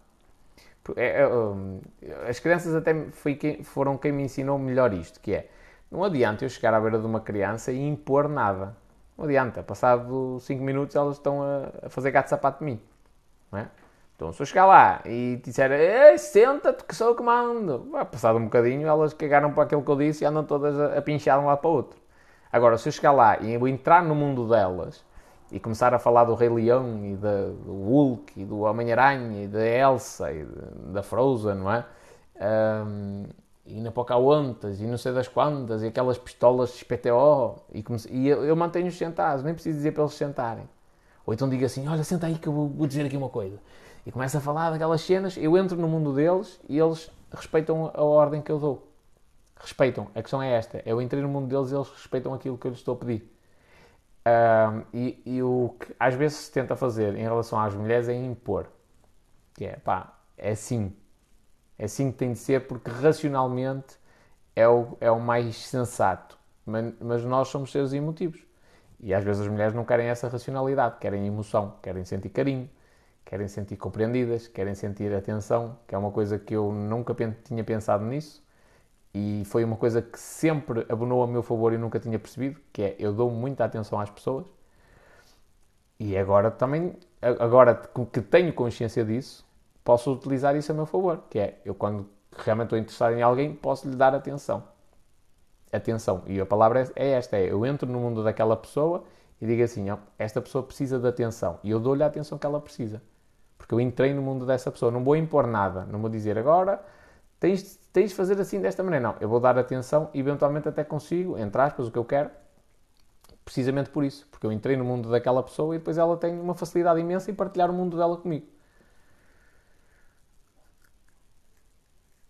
É, é, um, as crianças até quem, foram quem me ensinou melhor isto, que é não adianta eu chegar à beira de uma criança e impor nada. Não adianta. Passado 5 minutos elas estão a, fazer gato sapato de mim. Não é? Então, se eu chegar lá e disser, senta-te que sou o que mando, passado um bocadinho, elas cagaram para aquilo que eu disse e andam todas a, pinchar de um lado para o outro. Agora, se eu chegar lá e entrar no mundo delas e começar a falar do Rei Leão e da, do Hulk e do Homem-Aranha e da Elsa e da Frozen, não é? Um, e na Pocahontas e não sei das quantas e aquelas pistolas de XPTO e, comece... e eu, mantenho-os sentados, nem preciso dizer para eles sentarem. Ou então digo assim, olha, senta aí que eu vou dizer aqui uma coisa e começa a falar daquelas cenas, eu entro no mundo deles e eles respeitam a ordem que eu dou. Respeitam. A questão é esta. Eu entrei no mundo deles e eles respeitam aquilo que eu lhes estou a pedir. Um, e, e, o que às vezes se tenta fazer em relação às mulheres é impor. Que é, pá, é assim. É assim que tem de ser porque racionalmente é o, é o mais sensato. Mas, mas nós somos seres emotivos. E às vezes as mulheres não querem essa racionalidade, querem emoção, querem sentir carinho, querem sentir compreendidas, querem sentir atenção, que é uma coisa que eu nunca tinha pensado nisso e foi uma coisa que sempre abonou a meu favor e nunca tinha percebido, que é eu dou muita atenção às pessoas e agora também, agora que tenho consciência disso, posso utilizar isso a meu favor, que é eu quando realmente estou interessado em alguém, posso lhe dar atenção. Atenção. E a palavra é esta, é eu entro no mundo daquela pessoa e digo assim, esta pessoa precisa de atenção e eu dou-lhe a atenção que ela precisa. Porque eu entrei no mundo dessa pessoa. Não vou impor nada. Não vou dizer agora tens, tens de fazer assim desta maneira. Não. Eu vou dar atenção e eventualmente até consigo, entre aspas, o que eu quero. Precisamente por isso. Porque eu entrei no mundo daquela pessoa e depois ela tem uma facilidade imensa em partilhar o mundo dela comigo.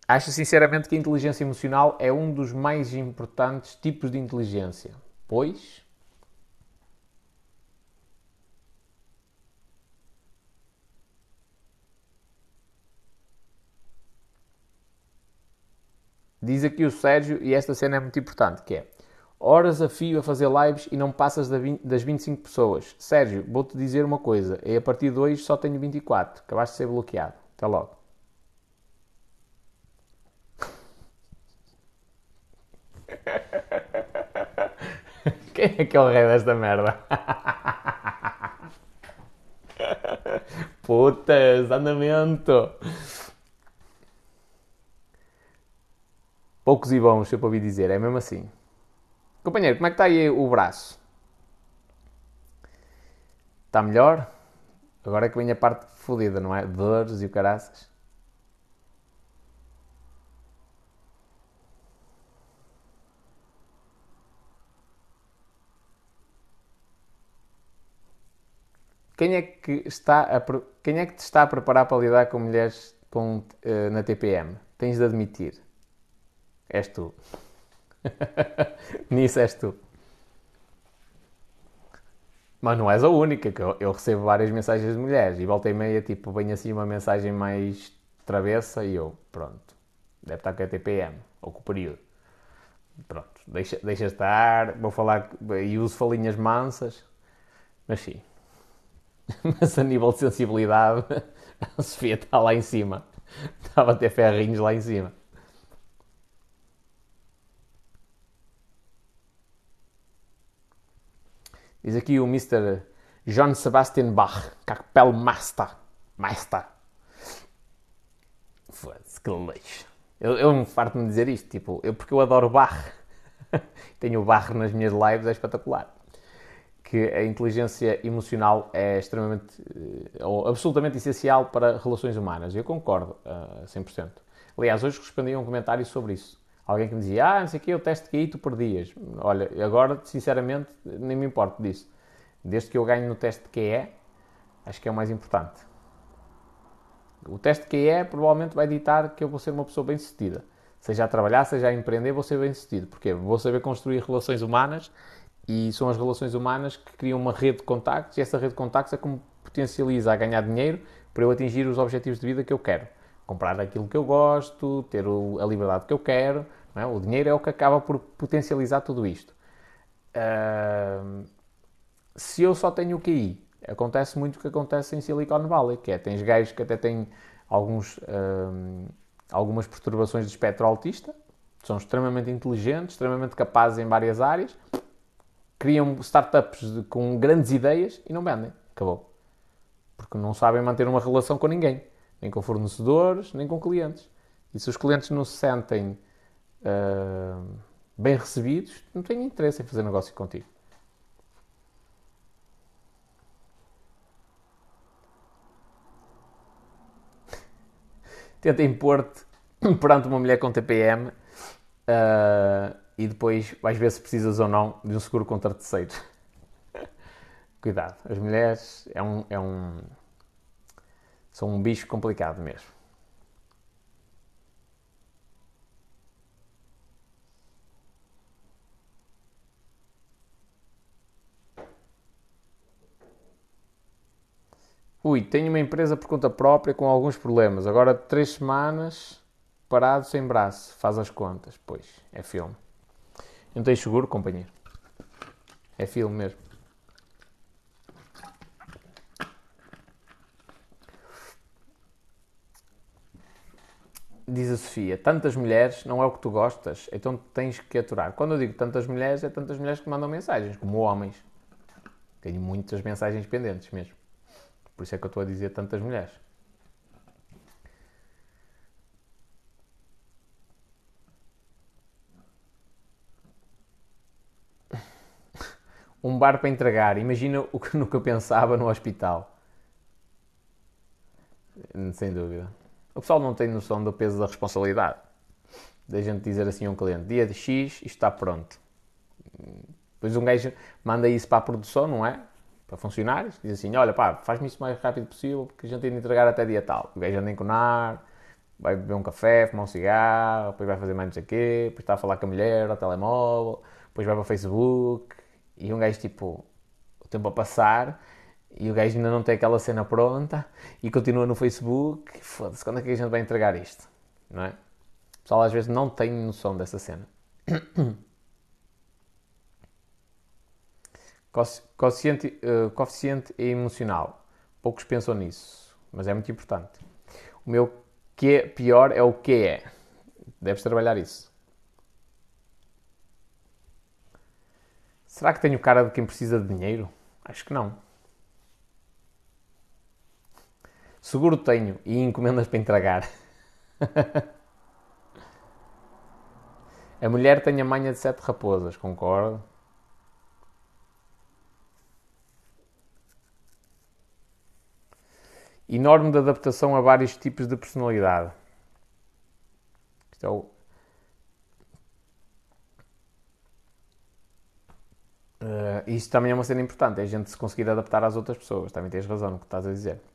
Acho sinceramente que a inteligência emocional é um dos mais importantes tipos de inteligência, pois Diz aqui o Sérgio, e esta cena é muito importante, que é horas a fio a fazer lives e não passas das 25 pessoas. Sérgio, vou-te dizer uma coisa, é a partir de hoje só tenho 24, acabaste de ser bloqueado. Até logo. [LAUGHS] Quem é que é o rei desta merda? [LAUGHS] Putas, andamento. Poucos e bons, eu ouvir dizer, é mesmo assim. Companheiro, como é que está aí o braço? Está melhor? Agora é que vem a parte fodida, não é? Dores e o caraças. Quem é que está a, quem é que te está a preparar para lidar com mulheres com, uh, na TPM? Tens de admitir. És tu. [LAUGHS] Nisso és tu. Mas não és a única, que eu, eu, recebo várias mensagens de mulheres e volta e meia, tipo, vem assim uma mensagem mais travessa e eu, pronto, deve estar com a TPM, ou com o período. Pronto, deixa, deixa estar, vou falar e uso falinhas mansas, mas sim. [LAUGHS] Mas a nível de sensibilidade, [LAUGHS] a Sofia está lá em cima. Estava a ter ferrinhos lá em cima. Diz aqui o Mr. John Sebastian Bach, Kapellmeister. Meister. Foda-se, que lixo. Eu, eu me farto de dizer isto, tipo, eu, porque eu adoro Bach. [LAUGHS] Tenho o Bach nas minhas lives, é espetacular. Que a inteligência emocional é extremamente, eh, ou absolutamente essencial para relações humanas. Eu concordo uh, 100%. Aliás, hoje respondi a um comentário sobre isso. Alguém que me dizia, ah, não sei o que, o teste que aí tu perdias. Olha, agora, sinceramente, nem me importo disso. Desde que eu ganhe no teste de QE, acho que é o mais importante. O teste de QE provavelmente vai ditar que eu vou ser uma pessoa bem-sucedida. Seja a trabalhar, seja a empreender, vou ser bem-sucedido. Porque vou saber construir relações humanas e são as relações humanas que criam uma rede de contactos e essa rede de contactos é como potencializa a ganhar dinheiro para eu atingir os objetivos de vida que eu quero comprar aquilo que eu gosto, ter a liberdade que eu quero. É? O dinheiro é o que acaba por potencializar tudo isto. Uh, se eu só tenho o QI, acontece muito o que acontece em Silicon Valley, que é, tens gajos que até têm alguns, uh, algumas perturbações de espectro autista, são extremamente inteligentes, extremamente capazes em várias áreas, criam startups de, com grandes ideias e não vendem. Acabou. Porque não sabem manter uma relação com ninguém nem com fornecedores, nem com clientes. E se os clientes não se sentem uh, bem recebidos, não têm interesse em fazer negócio contigo. [LAUGHS] Tenta impor-te [COUGHS] perante uma mulher com TPM uh, ah, e depois vais ver se precisas ou não de um seguro contra terceiros. [LAUGHS] Cuidado, as mulheres é um, é um são um bicho complicado mesmo. Ui, tenho uma empresa por conta própria com alguns problemas. Agora três semanas parado sem braço. Faz as contas. Pois, é filme. Não tens seguro, companheiro? É filme mesmo. Diz a Sofia, tantas mulheres não é o que tu gostas, então tens que aturar. Quando eu digo tantas mulheres, é tantas mulheres que mandam mensagens, como homens. Tenho muitas mensagens pendentes mesmo. Por isso é que eu estou a dizer tantas mulheres. [LAUGHS] Um bar para entregar. Imagina o que nunca pensava no hospital. Sem dúvida. O pessoal não tem noção do peso da responsabilidade. Da gente dizer assim a um cliente: dia de X, isto está pronto. Depois um gajo manda isso para a produção, não é? Para funcionários, diz assim: olha, pá, faz-me isso o mais rápido possível porque a gente tem de entregar até dia tal. O gajo anda a enconar, vai beber um café, fumar um cigarro, depois vai fazer mais não sei o quê, depois está a falar com a mulher ao telemóvel, depois vai para o Facebook e um gajo tipo, o tempo a passar e o gajo ainda não tem aquela cena pronta e continua no Facebook. Foda-se, quando é que a gente vai entregar isto? Não é? O pessoal às vezes não tem noção dessa cena. [COUGHS] Coeficiente, uh, coeficiente emocional. Poucos pensam nisso, mas é muito importante. O meu que é pior é o que é. Deves trabalhar isso. Será que tenho cara de quem precisa de dinheiro? Acho que não. Seguro tenho e encomendas para entregar. a mulher tem a manha de sete raposas, concordo. Enorme de adaptação a vários tipos de personalidade. Isto. Uh, isto também é uma cena importante, é a gente se conseguir adaptar às outras pessoas. Também tens razão no que estás a dizer.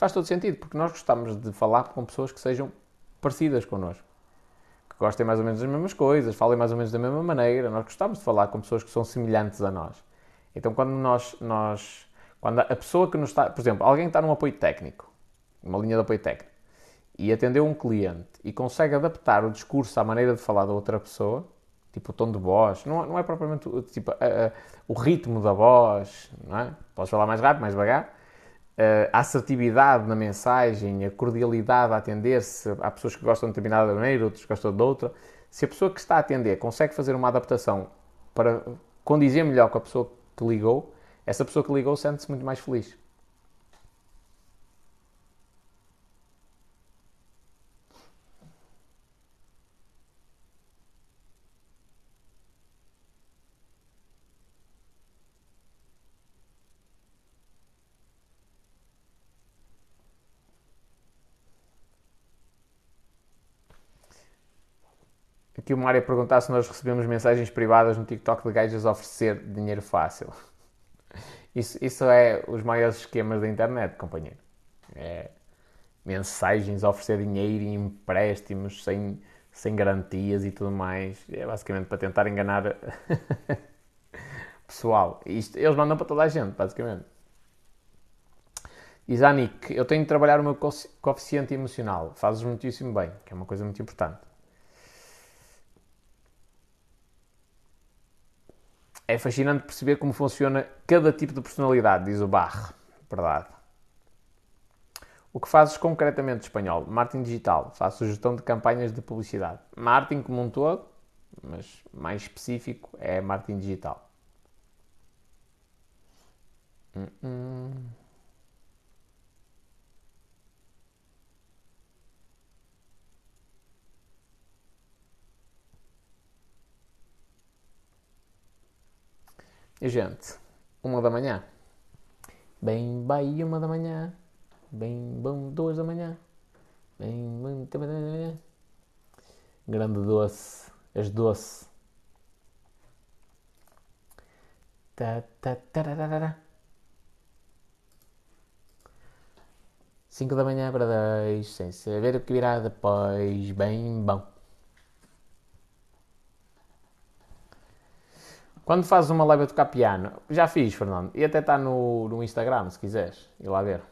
Faz todo sentido, porque nós gostamos de falar com pessoas que sejam parecidas connosco. Que gostem mais ou menos das mesmas coisas, falem mais ou menos da mesma maneira. Nós gostamos de falar com pessoas que são semelhantes a nós. Então, quando nós, nós quando a pessoa que nos está, por exemplo, alguém está num apoio técnico, uma linha de apoio técnico, e atendeu um cliente e consegue adaptar o discurso à maneira de falar da outra pessoa, tipo o tom de voz, não, não é propriamente tipo, a, a, o ritmo da voz, não é? Podes falar mais rápido, mais devagar, a assertividade na mensagem, a cordialidade a atender-se. Há pessoas que gostam de determinada maneira, outros gostam de outra. Se a pessoa que está a atender consegue fazer uma adaptação para condizer melhor com a pessoa que ligou, essa pessoa que ligou sente-se muito mais feliz. Aqui o Mário perguntar se nós recebemos mensagens privadas no TikTok de gajas oferecer dinheiro fácil. Isso, isso é os maiores esquemas da internet, companheiro. É mensagens oferecer dinheiro e empréstimos sem, sem garantias e tudo mais. É basicamente para tentar enganar [LAUGHS] pessoal. Isto, eles mandam para toda a gente, basicamente. Isanik, eu tenho de trabalhar o meu coeficiente emocional. Fazes muitíssimo bem, que é uma coisa muito importante. É fascinante perceber como funciona cada tipo de personalidade, diz o Barre. Verdade. O que fazes concretamente espanhol? Marketing digital. Faço gestão de campanhas de publicidade. Marketing como um todo, mas mais específico é marketing digital. Hum, hum. Gente, uma da manhã. Bem, bem, uma da manhã. Bem, bom, duas da manhã. Bem, bom, também da manhã. Grande doce. És doce. Ta, ta, tararara. 5 da manhã para 10, sem saber o que virá depois. Bem bom. Quando fazes uma live a tocar piano, já fiz, Fernando, e até está no, no Instagram, se quiseres, ir lá ver.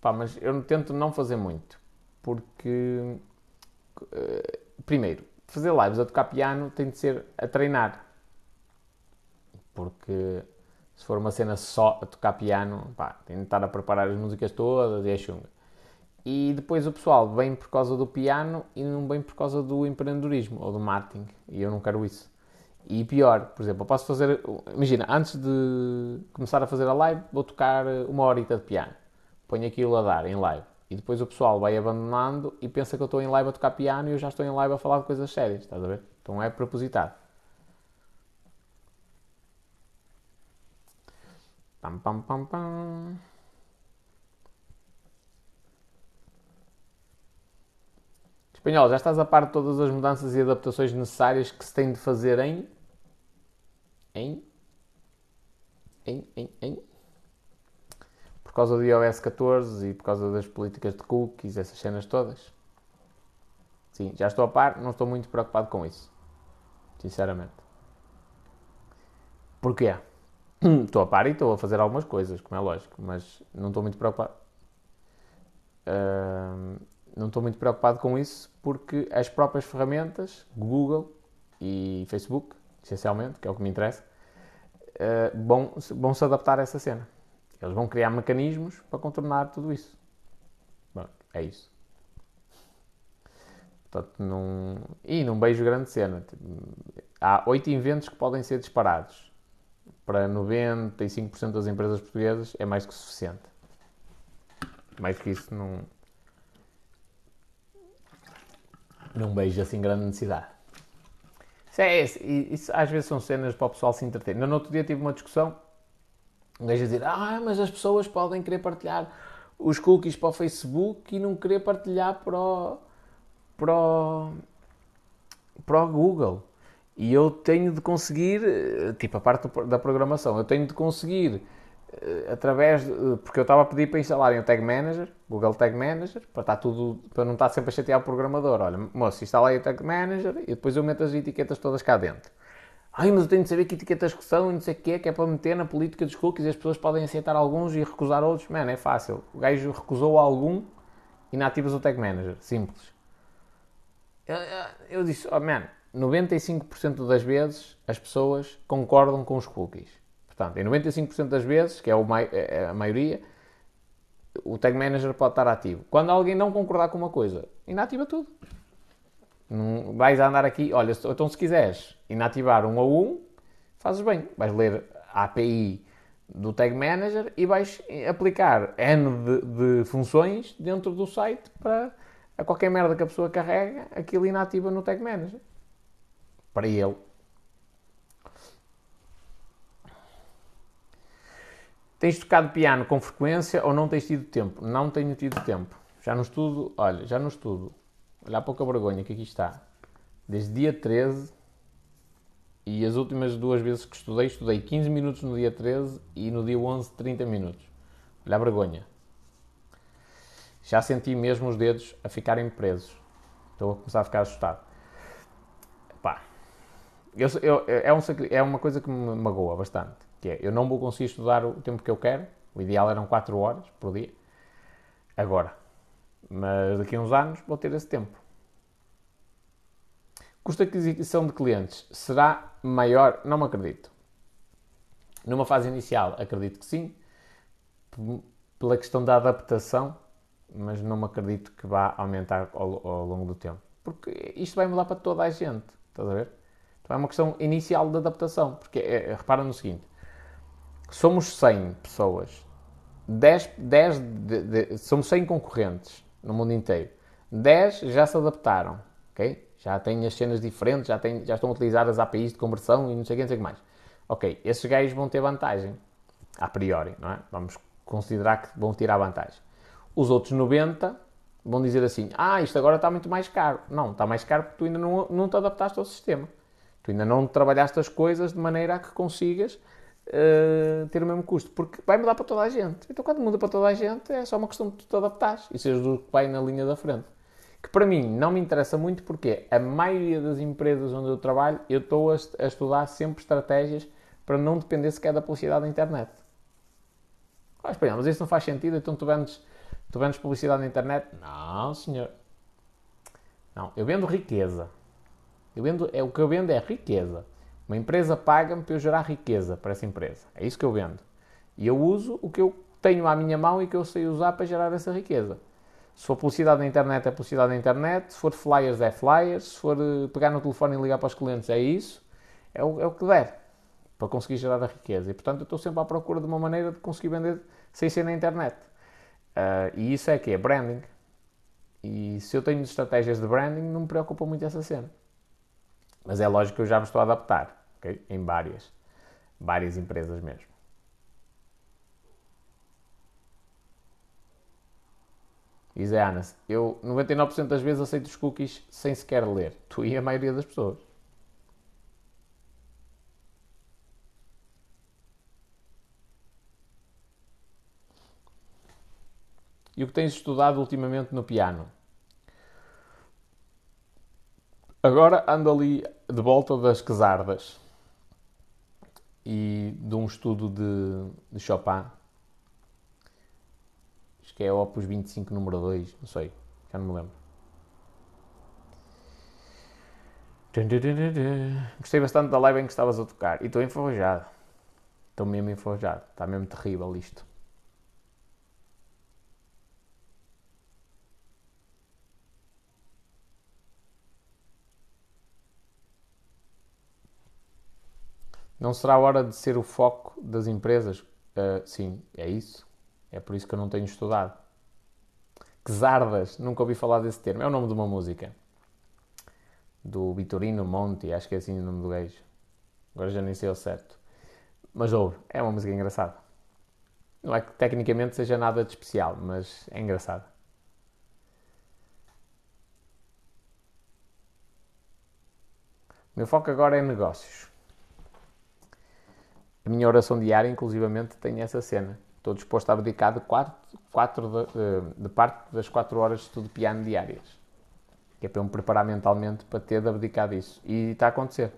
Pá, mas eu tento não fazer muito, porque, uh, primeiro, fazer lives a tocar piano tem de ser a treinar, porque se for uma cena só a tocar piano, pá, tem de estar a preparar as músicas todas e é chunga. E depois o pessoal vem por causa do piano e não vem por causa do empreendedorismo ou do marketing, e eu não quero isso. E pior, por exemplo, eu posso fazer. Imagina, antes de começar a fazer a live, vou tocar uma horita de piano. Ponho aquilo a dar em live. E depois o pessoal vai abandonando e pensa que eu estou em live a tocar piano e eu já estou em live a falar de coisas sérias, estás a ver? Então é propositado. Pam, pam, pam, pam. Espanhol, já estás a par de todas as mudanças e adaptações necessárias que se tem de fazer em em, em, em, em, por causa do iOS 14 e por causa das políticas de cookies, essas cenas todas. Sim, já estou a par, não estou muito preocupado com isso. Sinceramente. Porquê? [CLEARS THROAT] Estou a par e estou a fazer algumas coisas, como é lógico, mas não estou muito preocupado. Uh, não estou muito preocupado com isso porque as próprias ferramentas, Google e Facebook, essencialmente, que é o que me interessa, vão, vão se adaptar a essa cena. Eles vão criar mecanismos para contornar tudo isso. Bom, é isso. Portanto, não... E não vejo grande cena. Há oito inventos que podem ser disparados. Para 95% das empresas portuguesas é mais que suficiente. Mais que isso não. Não vejo assim grande necessidade. Isso, é, isso às vezes são cenas para o pessoal se entreter. No outro dia tive uma discussão. Um gajo a dizer: Ah, mas as pessoas podem querer partilhar os cookies para o Facebook e não querer partilhar para o para o, para o Google. E eu tenho de conseguir, eh, tipo a parte da programação, eu tenho de conseguir eh, através de, porque eu estava a pedir para instalarem o Tag Manager, Google Tag Manager, para estar tudo, para não estar sempre a chatear o programador. Olha, moço, instalei o Tag Manager e depois eu meto as etiquetas todas cá dentro. Ai, mas eu tenho de saber que etiquetas que são e não sei o que que é para meter na política dos cookies e as pessoas podem aceitar alguns e recusar outros. Mano, é fácil. O gajo recusou algum, inativas o Tag Manager. Simples. Eu, eu disse, oh man, 95% das vezes as pessoas concordam com os cookies. Portanto, em 95% das vezes, que é, é, é a maioria, o Tag Manager pode estar ativo. Quando alguém não concordar com uma coisa, inativa tudo. Não vais andar aqui, olha, então se quiseres inativar um a um, fazes bem. Vais ler a API do Tag Manager e vais aplicar N de, de funções dentro do site para a qualquer merda que a pessoa carrega, aquilo inativa no Tag Manager. Para ele. Tens tocado piano com frequência ou não tens tido tempo? Não tenho tido tempo. Já no estudo, olha, já no estudo. Olha a pouca vergonha que aqui está. Desde dia 13 e as últimas duas vezes que estudei, estudei 15 minutos no dia 13 e no dia 11 30 minutos. Olha a vergonha. Já senti mesmo os dedos a ficarem presos. Estou a começar a ficar assustado. Pá. Eu, eu, é, um, é uma coisa que me magoa bastante. Que é, eu não vou conseguir estudar o tempo que eu quero. O ideal eram 4 horas por dia. Agora. Mas daqui a uns anos vou ter esse tempo. Custo de aquisição de clientes será maior? Não me acredito. Numa fase inicial, acredito que sim. Pela questão da adaptação mas não me acredito que vá aumentar ao, ao, longo do tempo. Porque isto vai mudar para toda a gente, estás a ver? Então é uma questão inicial de adaptação, porque é, é repara no seguinte, somos 100 pessoas, 10, 10 de, de, somos 100 concorrentes no mundo inteiro, 10 já se adaptaram, ok? Já têm as cenas diferentes, já, têm, já estão a utilizar as APIs de conversão e não sei o que, não sei o que mais. Ok, esses gajos vão ter vantagem, a priori, não é? Vamos considerar que vão tirar vantagem. Os outros 90 vão dizer assim: ah, isto agora está muito mais caro. Não, está mais caro porque tu ainda não, não te adaptaste ao sistema. Tu ainda não trabalhaste as coisas de maneira a que consigas uh, ter o mesmo custo. Porque vai mudar para toda a gente. Então, quando muda para toda a gente, é só uma questão de tu te adaptares e seres o que vai na linha da frente. Que para mim não me interessa muito porque a maioria das empresas onde eu trabalho, eu estou a, a estudar sempre estratégias para não depender sequer da publicidade da internet. Ah, espera, mas isso não faz sentido, então tu vendes Tu vendes publicidade na internet? Não, senhor. Não, eu vendo riqueza. Eu vendo, é, o que eu vendo é riqueza. Uma empresa paga-me para eu gerar riqueza para essa empresa. É isso que eu vendo. E eu uso o que eu tenho à minha mão e que eu sei usar para gerar essa riqueza. Se for publicidade na internet, é publicidade na internet. Se for flyers, é flyers. Se for eh, pegar no telefone e ligar para os clientes, é isso. É o, é o que der para conseguir gerar a riqueza. E portanto, eu estou sempre à procura de uma maneira de conseguir vender sem ser na internet. Uh, e isso é que é branding. E se eu tenho estratégias de branding, não me preocupa muito essa cena. Mas é lógico que eu já me estou a adaptar, okay? Em várias, várias empresas mesmo. E Zé Anas, eu 99% das vezes aceito os cookies sem sequer ler. Tu e a maioria das pessoas. E o que tens estudado ultimamente no piano? Agora ando ali de volta das quesardas e de um estudo de, de Chopin. Acho que é Opus 25, número 2, não sei. Já não me lembro. Gostei bastante da live em que estavas a tocar. E estou enferrujado. Estou mesmo enferrujado. Está mesmo terrível isto. Não será a hora de ser o foco das empresas? Uh, sim, é isso. É por isso que eu não tenho estudado. Quesardas, nunca ouvi falar desse termo. É o nome de uma música. Do Vitorino Monti, acho que é assim o nome do gajo. Agora já nem sei o certo. Mas ouve, é uma música engraçada. Não é que tecnicamente seja nada de especial, mas é engraçada. O meu foco agora é negócios. A minha oração diária, inclusivamente, tem essa cena. Estou disposto a abdicar de, quatro, quatro de, de, parte das 4 horas de estudo de piano diárias. Que é para eu me preparar mentalmente para ter de abdicar disso. E está a acontecer.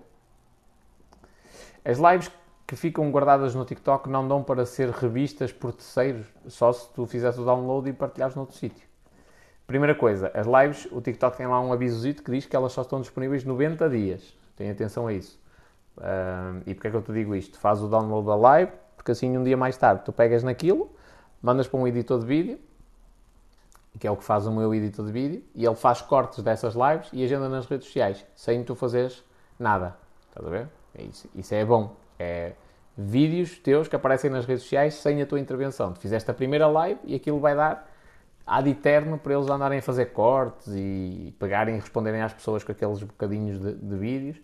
As lives que ficam guardadas no TikTok não dão para ser revistas por terceiros, só se tu fizeres o download e partilhares noutro sítio. Primeira coisa, as lives, o TikTok tem lá um avisozito que diz que elas só estão disponíveis 90 dias. Tenha atenção a isso. Uh, e porquê é que eu te digo isto? Faz o download da live, porque assim um dia mais tarde tu pegas naquilo, mandas para um editor de vídeo, que é o que faz o meu editor de vídeo, e ele faz cortes dessas lives e agenda nas redes sociais, sem tu fazeres nada. Estás a ver? É isso, isso é bom. É vídeos teus que aparecem nas redes sociais sem a tua intervenção. Tu fizeste a primeira live e aquilo vai dar ad eterno para eles andarem a fazer cortes e pegarem e responderem às pessoas com aqueles bocadinhos de, de vídeos.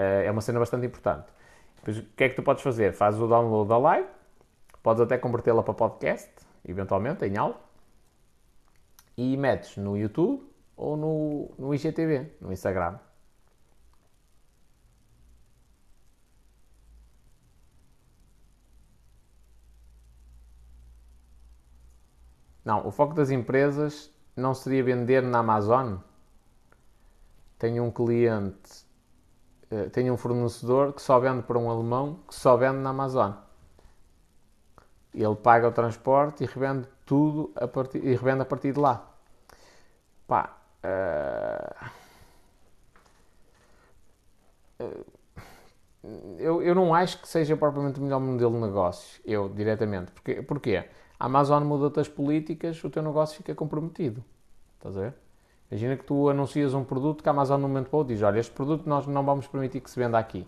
Uh, é uma cena bastante importante. Depois, o que é que tu podes fazer? Fazes o download da live, podes até convertê-la para podcast, eventualmente, em áudio, e metes no YouTube ou no, no IGTV, no Instagram. Não, o foco das empresas não seria vender na Amazon. Tenho um cliente eh, tenho um fornecedor que só vende para um alemão que só vende na Amazon. Ele paga o transporte e revende tudo a partir, e revende a partir de lá. Pá, uh, eu, eu não acho que seja propriamente o melhor modelo de negócio, eu diretamente. Porque, porquê? A Amazon muda-te as políticas, o teu negócio fica comprometido. Estás a ver? Imagina que tu anuncias um produto que a Amazon no momento para diz, olha, este produto nós não vamos permitir que se venda aqui.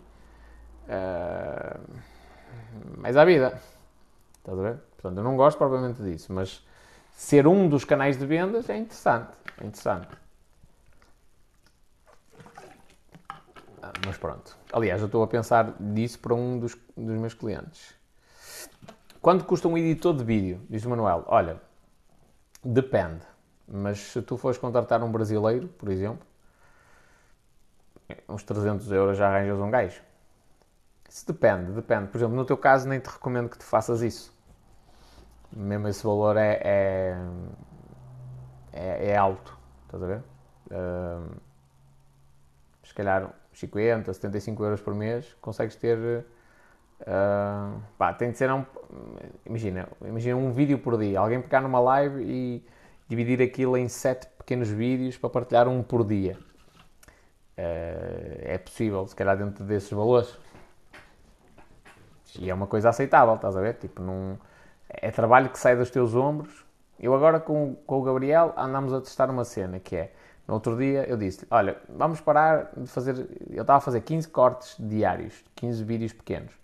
Uh, mas à vida. Estás a ver? Portanto, eu não gosto propriamente disso, mas ser um dos canais de vendas é interessante. É interessante. Ah, mas pronto. Aliás, eu estou a pensar nisso para um dos, dos meus clientes. Quanto custa um editor de vídeo? Diz o Manuel. Olha, depende. Mas se tu fores contratar um brasileiro, por exemplo, uns 300 euros já arranjas um gajo. Isso depende, depende. Por exemplo, no teu caso, nem te recomendo que tu faças isso. Mesmo esse valor é, é, é, é alto. Estás a ver? Uh, se calhar 50, 75 euros por mês, consegues ter. Uh, pá, tem de ser um. Imagina, imagina um vídeo por dia. Alguém pegar numa live e dividir aquilo em sete pequenos vídeos para partilhar um por dia. Uh, é possível, se calhar dentro desses valores. E é uma coisa aceitável, estás a ver? Tipo, num, é trabalho que sai dos teus ombros. Eu agora com, com o Gabriel andamos a testar uma cena que é, no outro dia eu disse olha, vamos parar de fazer, eu estava a fazer 15 cortes diários, 15 vídeos pequenos.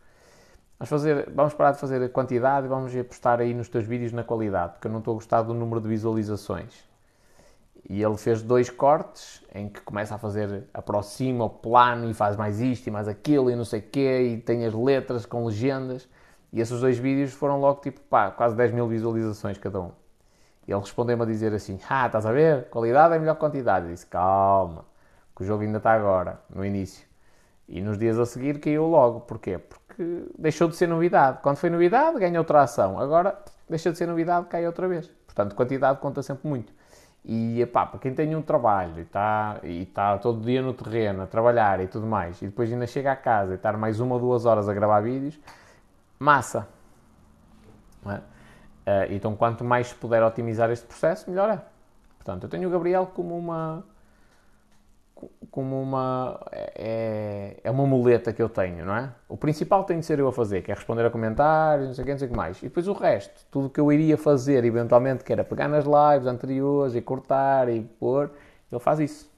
Vamos, fazer, vamos parar de fazer a quantidade e vamos apostar aí nos teus vídeos na qualidade, porque eu não estou a gostar do número de visualizações. E ele fez dois cortes em que começa a fazer, aproxima o plano e faz mais isto e mais aquilo e não sei o quê, e tem as letras com legendas. E esses dois vídeos foram logo tipo, pá, quase 10 mil visualizações cada um. E ele respondeu-me a dizer assim: Ah, estás a ver? Qualidade é melhor que quantidade. Eu disse: Calma, que o jogo ainda está agora, no início. E nos dias a seguir caiu logo. Porquê? Porque deixou de ser novidade. Quando foi novidade, ganha outra ação. Agora deixa de ser novidade, cai outra vez. Portanto, quantidade conta sempre muito. E pá, para quem tem um trabalho e está e tá todo dia no terreno a trabalhar e tudo mais, e depois ainda chega a casa e estar mais uma ou duas horas a gravar vídeos, massa. É? Uh, então, quanto mais puder otimizar este processo, melhor é. Portanto, eu tenho o Gabriel como uma como uma é, é uma muleta que eu tenho, não é? O principal tem de ser eu a fazer, que é responder a comentários, não sei o que, não sei o que mais. E depois o resto, tudo que eu iria fazer eventualmente, que era pegar nas lives anteriores e cortar e pôr, ele faz isso.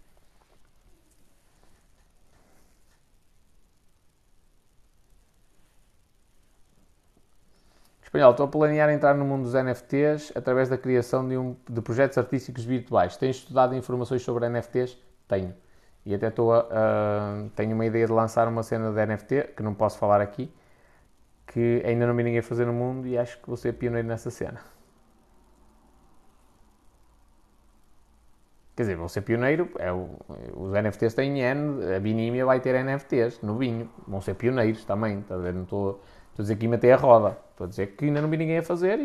Espanhol, estou a planear entrar no mundo dos NFTs através da criação de, um, de projetos artísticos virtuais. Tens estudado informações sobre NFTs? Tenho. E até estou a, uh, tenho uma ideia de lançar uma cena de NFT, que não posso falar aqui, que ainda não vi ninguém fazer no mundo e acho que vou ser pioneiro nessa cena. Quer dizer, vou ser pioneiro, é o, os NFTs têm N, a Binímia vai ter NFTs no vinho, vão ser pioneiros também, tá não estou a dizer que matei a roda. Estou a dizer que ainda não vi ninguém a fazer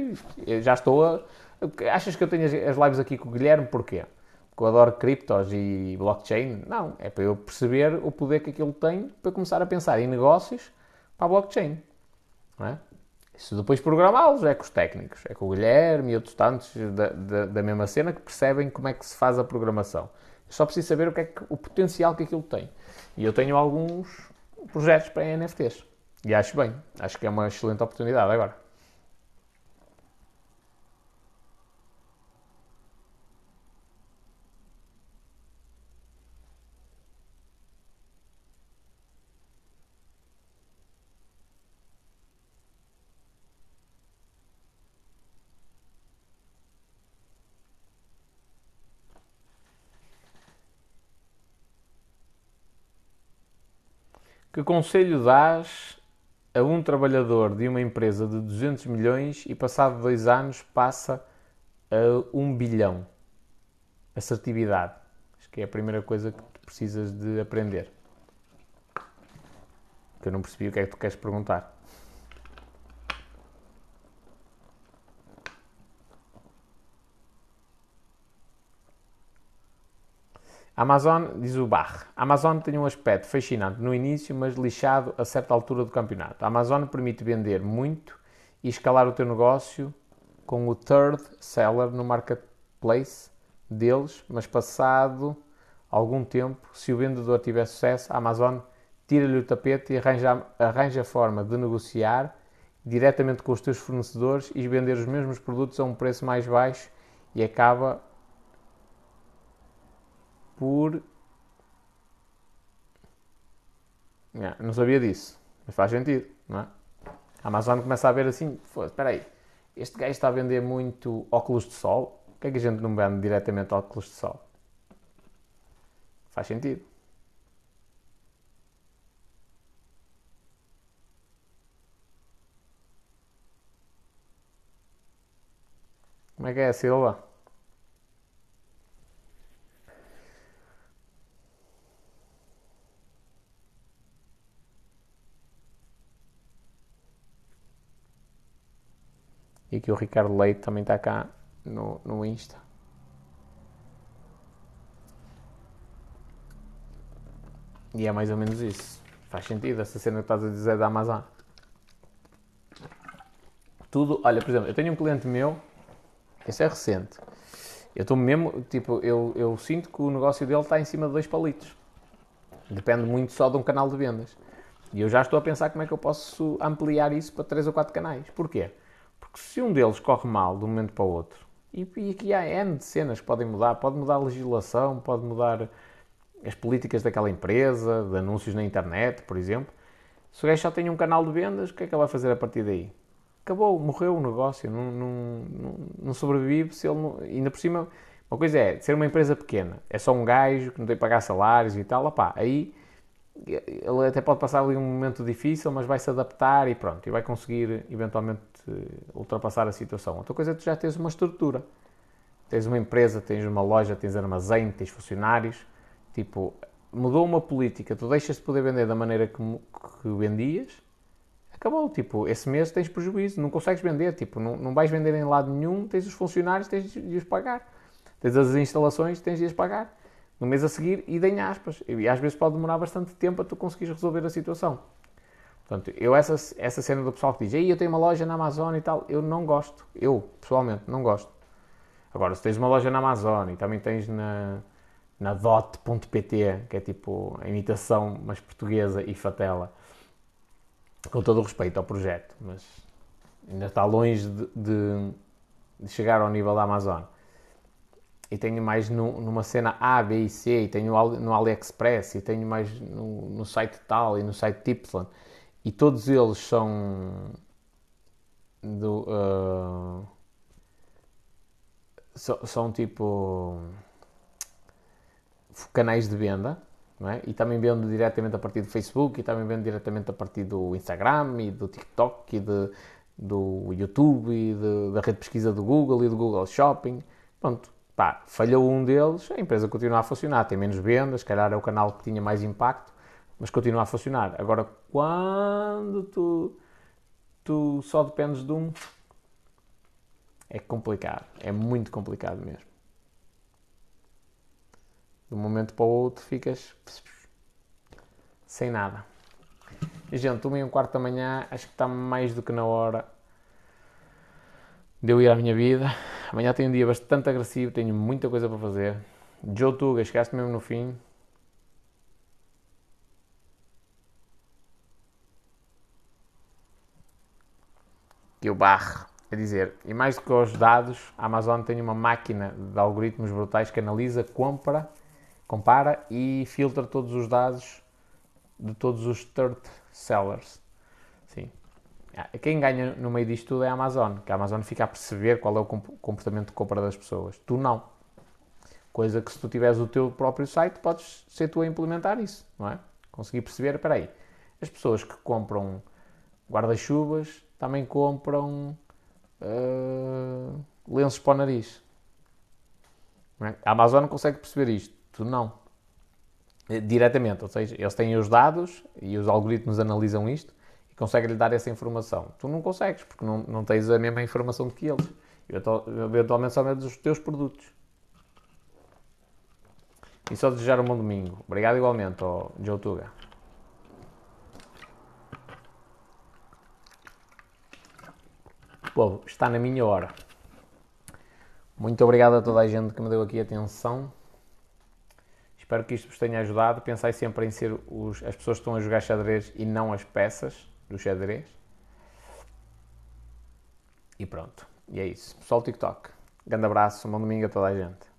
e já estou a. Achas que eu tenho as lives aqui com o Guilherme? Porquê? Porque eu adoro criptos e blockchain? Não. É para eu perceber o poder que aquilo tem para começar a pensar em negócios para a blockchain. Não é? Isso depois programá-los é com os técnicos, é com o Guilherme e outros tantos da, da, da, mesma cena que percebem como é que se faz a programação. Eu só preciso saber o, que é que, o potencial que aquilo tem. E eu tenho alguns projetos para NFTs. E acho bem, acho que é uma excelente oportunidade agora. Que conselho dás a um trabalhador de uma empresa de 200 milhões e passado dois anos passa a 1 bilhão. Assertividade. Acho que é a primeira coisa que tu precisas de aprender. Que eu não percebi o que é que tu queres perguntar. Amazon, diz o Barre, Amazon tem um aspecto fascinante no início, mas lixado a certa altura do campeonato. A Amazon permite vender muito e escalar o teu negócio com o third seller no marketplace deles, mas passado algum tempo, se o vendedor tiver sucesso, a Amazon tira-lhe o tapete e arranja, arranja a forma de negociar diretamente com os teus fornecedores e vender os mesmos produtos a um preço mais baixo e acaba por. não sabia disso, mas faz sentido, não é? A Amazon começa a ver assim: espera aí, este gajo está a vender muito óculos de sol, por que é que a gente não vende diretamente óculos de sol? Faz sentido. Como é que é, Silva? E aqui o Ricardo Leite também está cá no, no Insta. E é mais ou menos isso. Faz sentido essa cena que estás a dizer da Amazon. Tudo, olha, por exemplo, eu tenho um cliente meu, esse é recente. Eu estou mesmo, tipo, eu, eu sinto que o negócio dele está em cima de dois palitos. Depende muito só de um canal de vendas. E eu já estou a pensar como é que eu posso ampliar isso para três ou quatro canais. Porquê? Porque se um deles corre mal de um momento para o outro, e, e aqui há N de cenas que podem mudar, pode mudar a legislação, pode mudar as políticas daquela empresa, de anúncios na internet, por exemplo. Se o gajo só tem um canal de vendas, o que é que ele vai fazer a partir daí? Acabou, morreu o negócio, não, não, não, sobrevive se ele não, ainda por cima. Uma coisa é ser uma empresa pequena, é só um gajo que não tem que pagar salários e tal, opá, aí ele até pode passar ali um momento difícil, mas vai se adaptar e pronto, e vai conseguir eventualmente ultrapassar a situação. Outra coisa é tu já tens uma estrutura. Tens uma empresa, tens uma loja, tens armazém, tens funcionários. Tipo, mudou uma política, tu deixas de poder vender da maneira que, que vendias, acabou. Tipo, esse mês tens prejuízo, não consegues vender. Tipo, não, não vais vender em lado nenhum, tens os funcionários, tens de os pagar. Tens as instalações, tens de as pagar. No mês a seguir, e aspas. E às vezes pode demorar bastante tempo a tu conseguires resolver a situação. Portanto, eu essa, essa cena do pessoal que diz, eu tenho uma loja na Amazon e tal, eu não gosto. Eu, pessoalmente, não gosto. Agora, se tens uma loja na Amazon e também tens na, na dot.pt, que é tipo a imitação, mas portuguesa e fatela, com todo o respeito ao projeto, mas ainda está longe de, de, de chegar ao nível da Amazon. E tenho mais no, numa cena A, B e C, e tenho no AliExpress, e tenho mais no, no site tal e no site Y. E todos eles são do, uh, são, são tipo canais de venda, é? E também vendo diretamente a partir do Facebook, e também vendo diretamente a partir do Instagram, e do TikTok, e de, do YouTube, e de, da rede de pesquisa do Google, e do Google Shopping. Pronto, pá, falhou um deles, a empresa continua a funcionar, tem menos vendas, se calhar é o canal que tinha mais impacto, mas continua a funcionar. Agora, quando tu, tu só dependes de um, é complicado, é muito complicado mesmo de um momento para o outro ficas sem nada. E, gente, uma e um quarto da manhã, acho que está mais do que na hora de eu ir à minha vida. Amanhã tenho um dia bastante agressivo, tenho muita coisa para fazer. Joe Tuga, chegaste mesmo no fim. Que eu barre. É dizer, e mais do que os dados, a Amazon tem uma máquina de algoritmos brutais que analisa, compra compara e filtra todos os dados de todos os third sellers. Ah, quem ganha no meio disto tudo é a Amazon, que a Amazon fica a perceber qual é o comportamento de compra das pessoas. Tu não. Coisa que se tu tiveres o teu próprio site, podes ser tu a implementar isso, não é? Conseguir perceber, espera aí, as pessoas que compram guarda-chuvas também compram uh, lenços para o nariz. É? A Amazon consegue perceber isto. Tu não. Eh, diretamente, ou seja, eles têm os dados e os algoritmos analisam isto e conseguem-lhe dar essa informação. Tu não consegues, porque não, não tens a mesma informação que eles. Eventualmente só medes os teus produtos. E só desejar um bom domingo. Obrigado igualmente ao Joe Tuga. Povo, está na minha hora. Muito obrigado a toda a gente que me deu aqui atenção. Espero que isto vos tenha ajudado. Pensai sempre em ser os, as pessoas que estão a jogar xadrez e não as peças do xadrez. E pronto. E é isso. Pessoal TikTok. Grande abraço, um bom domingo a toda a gente.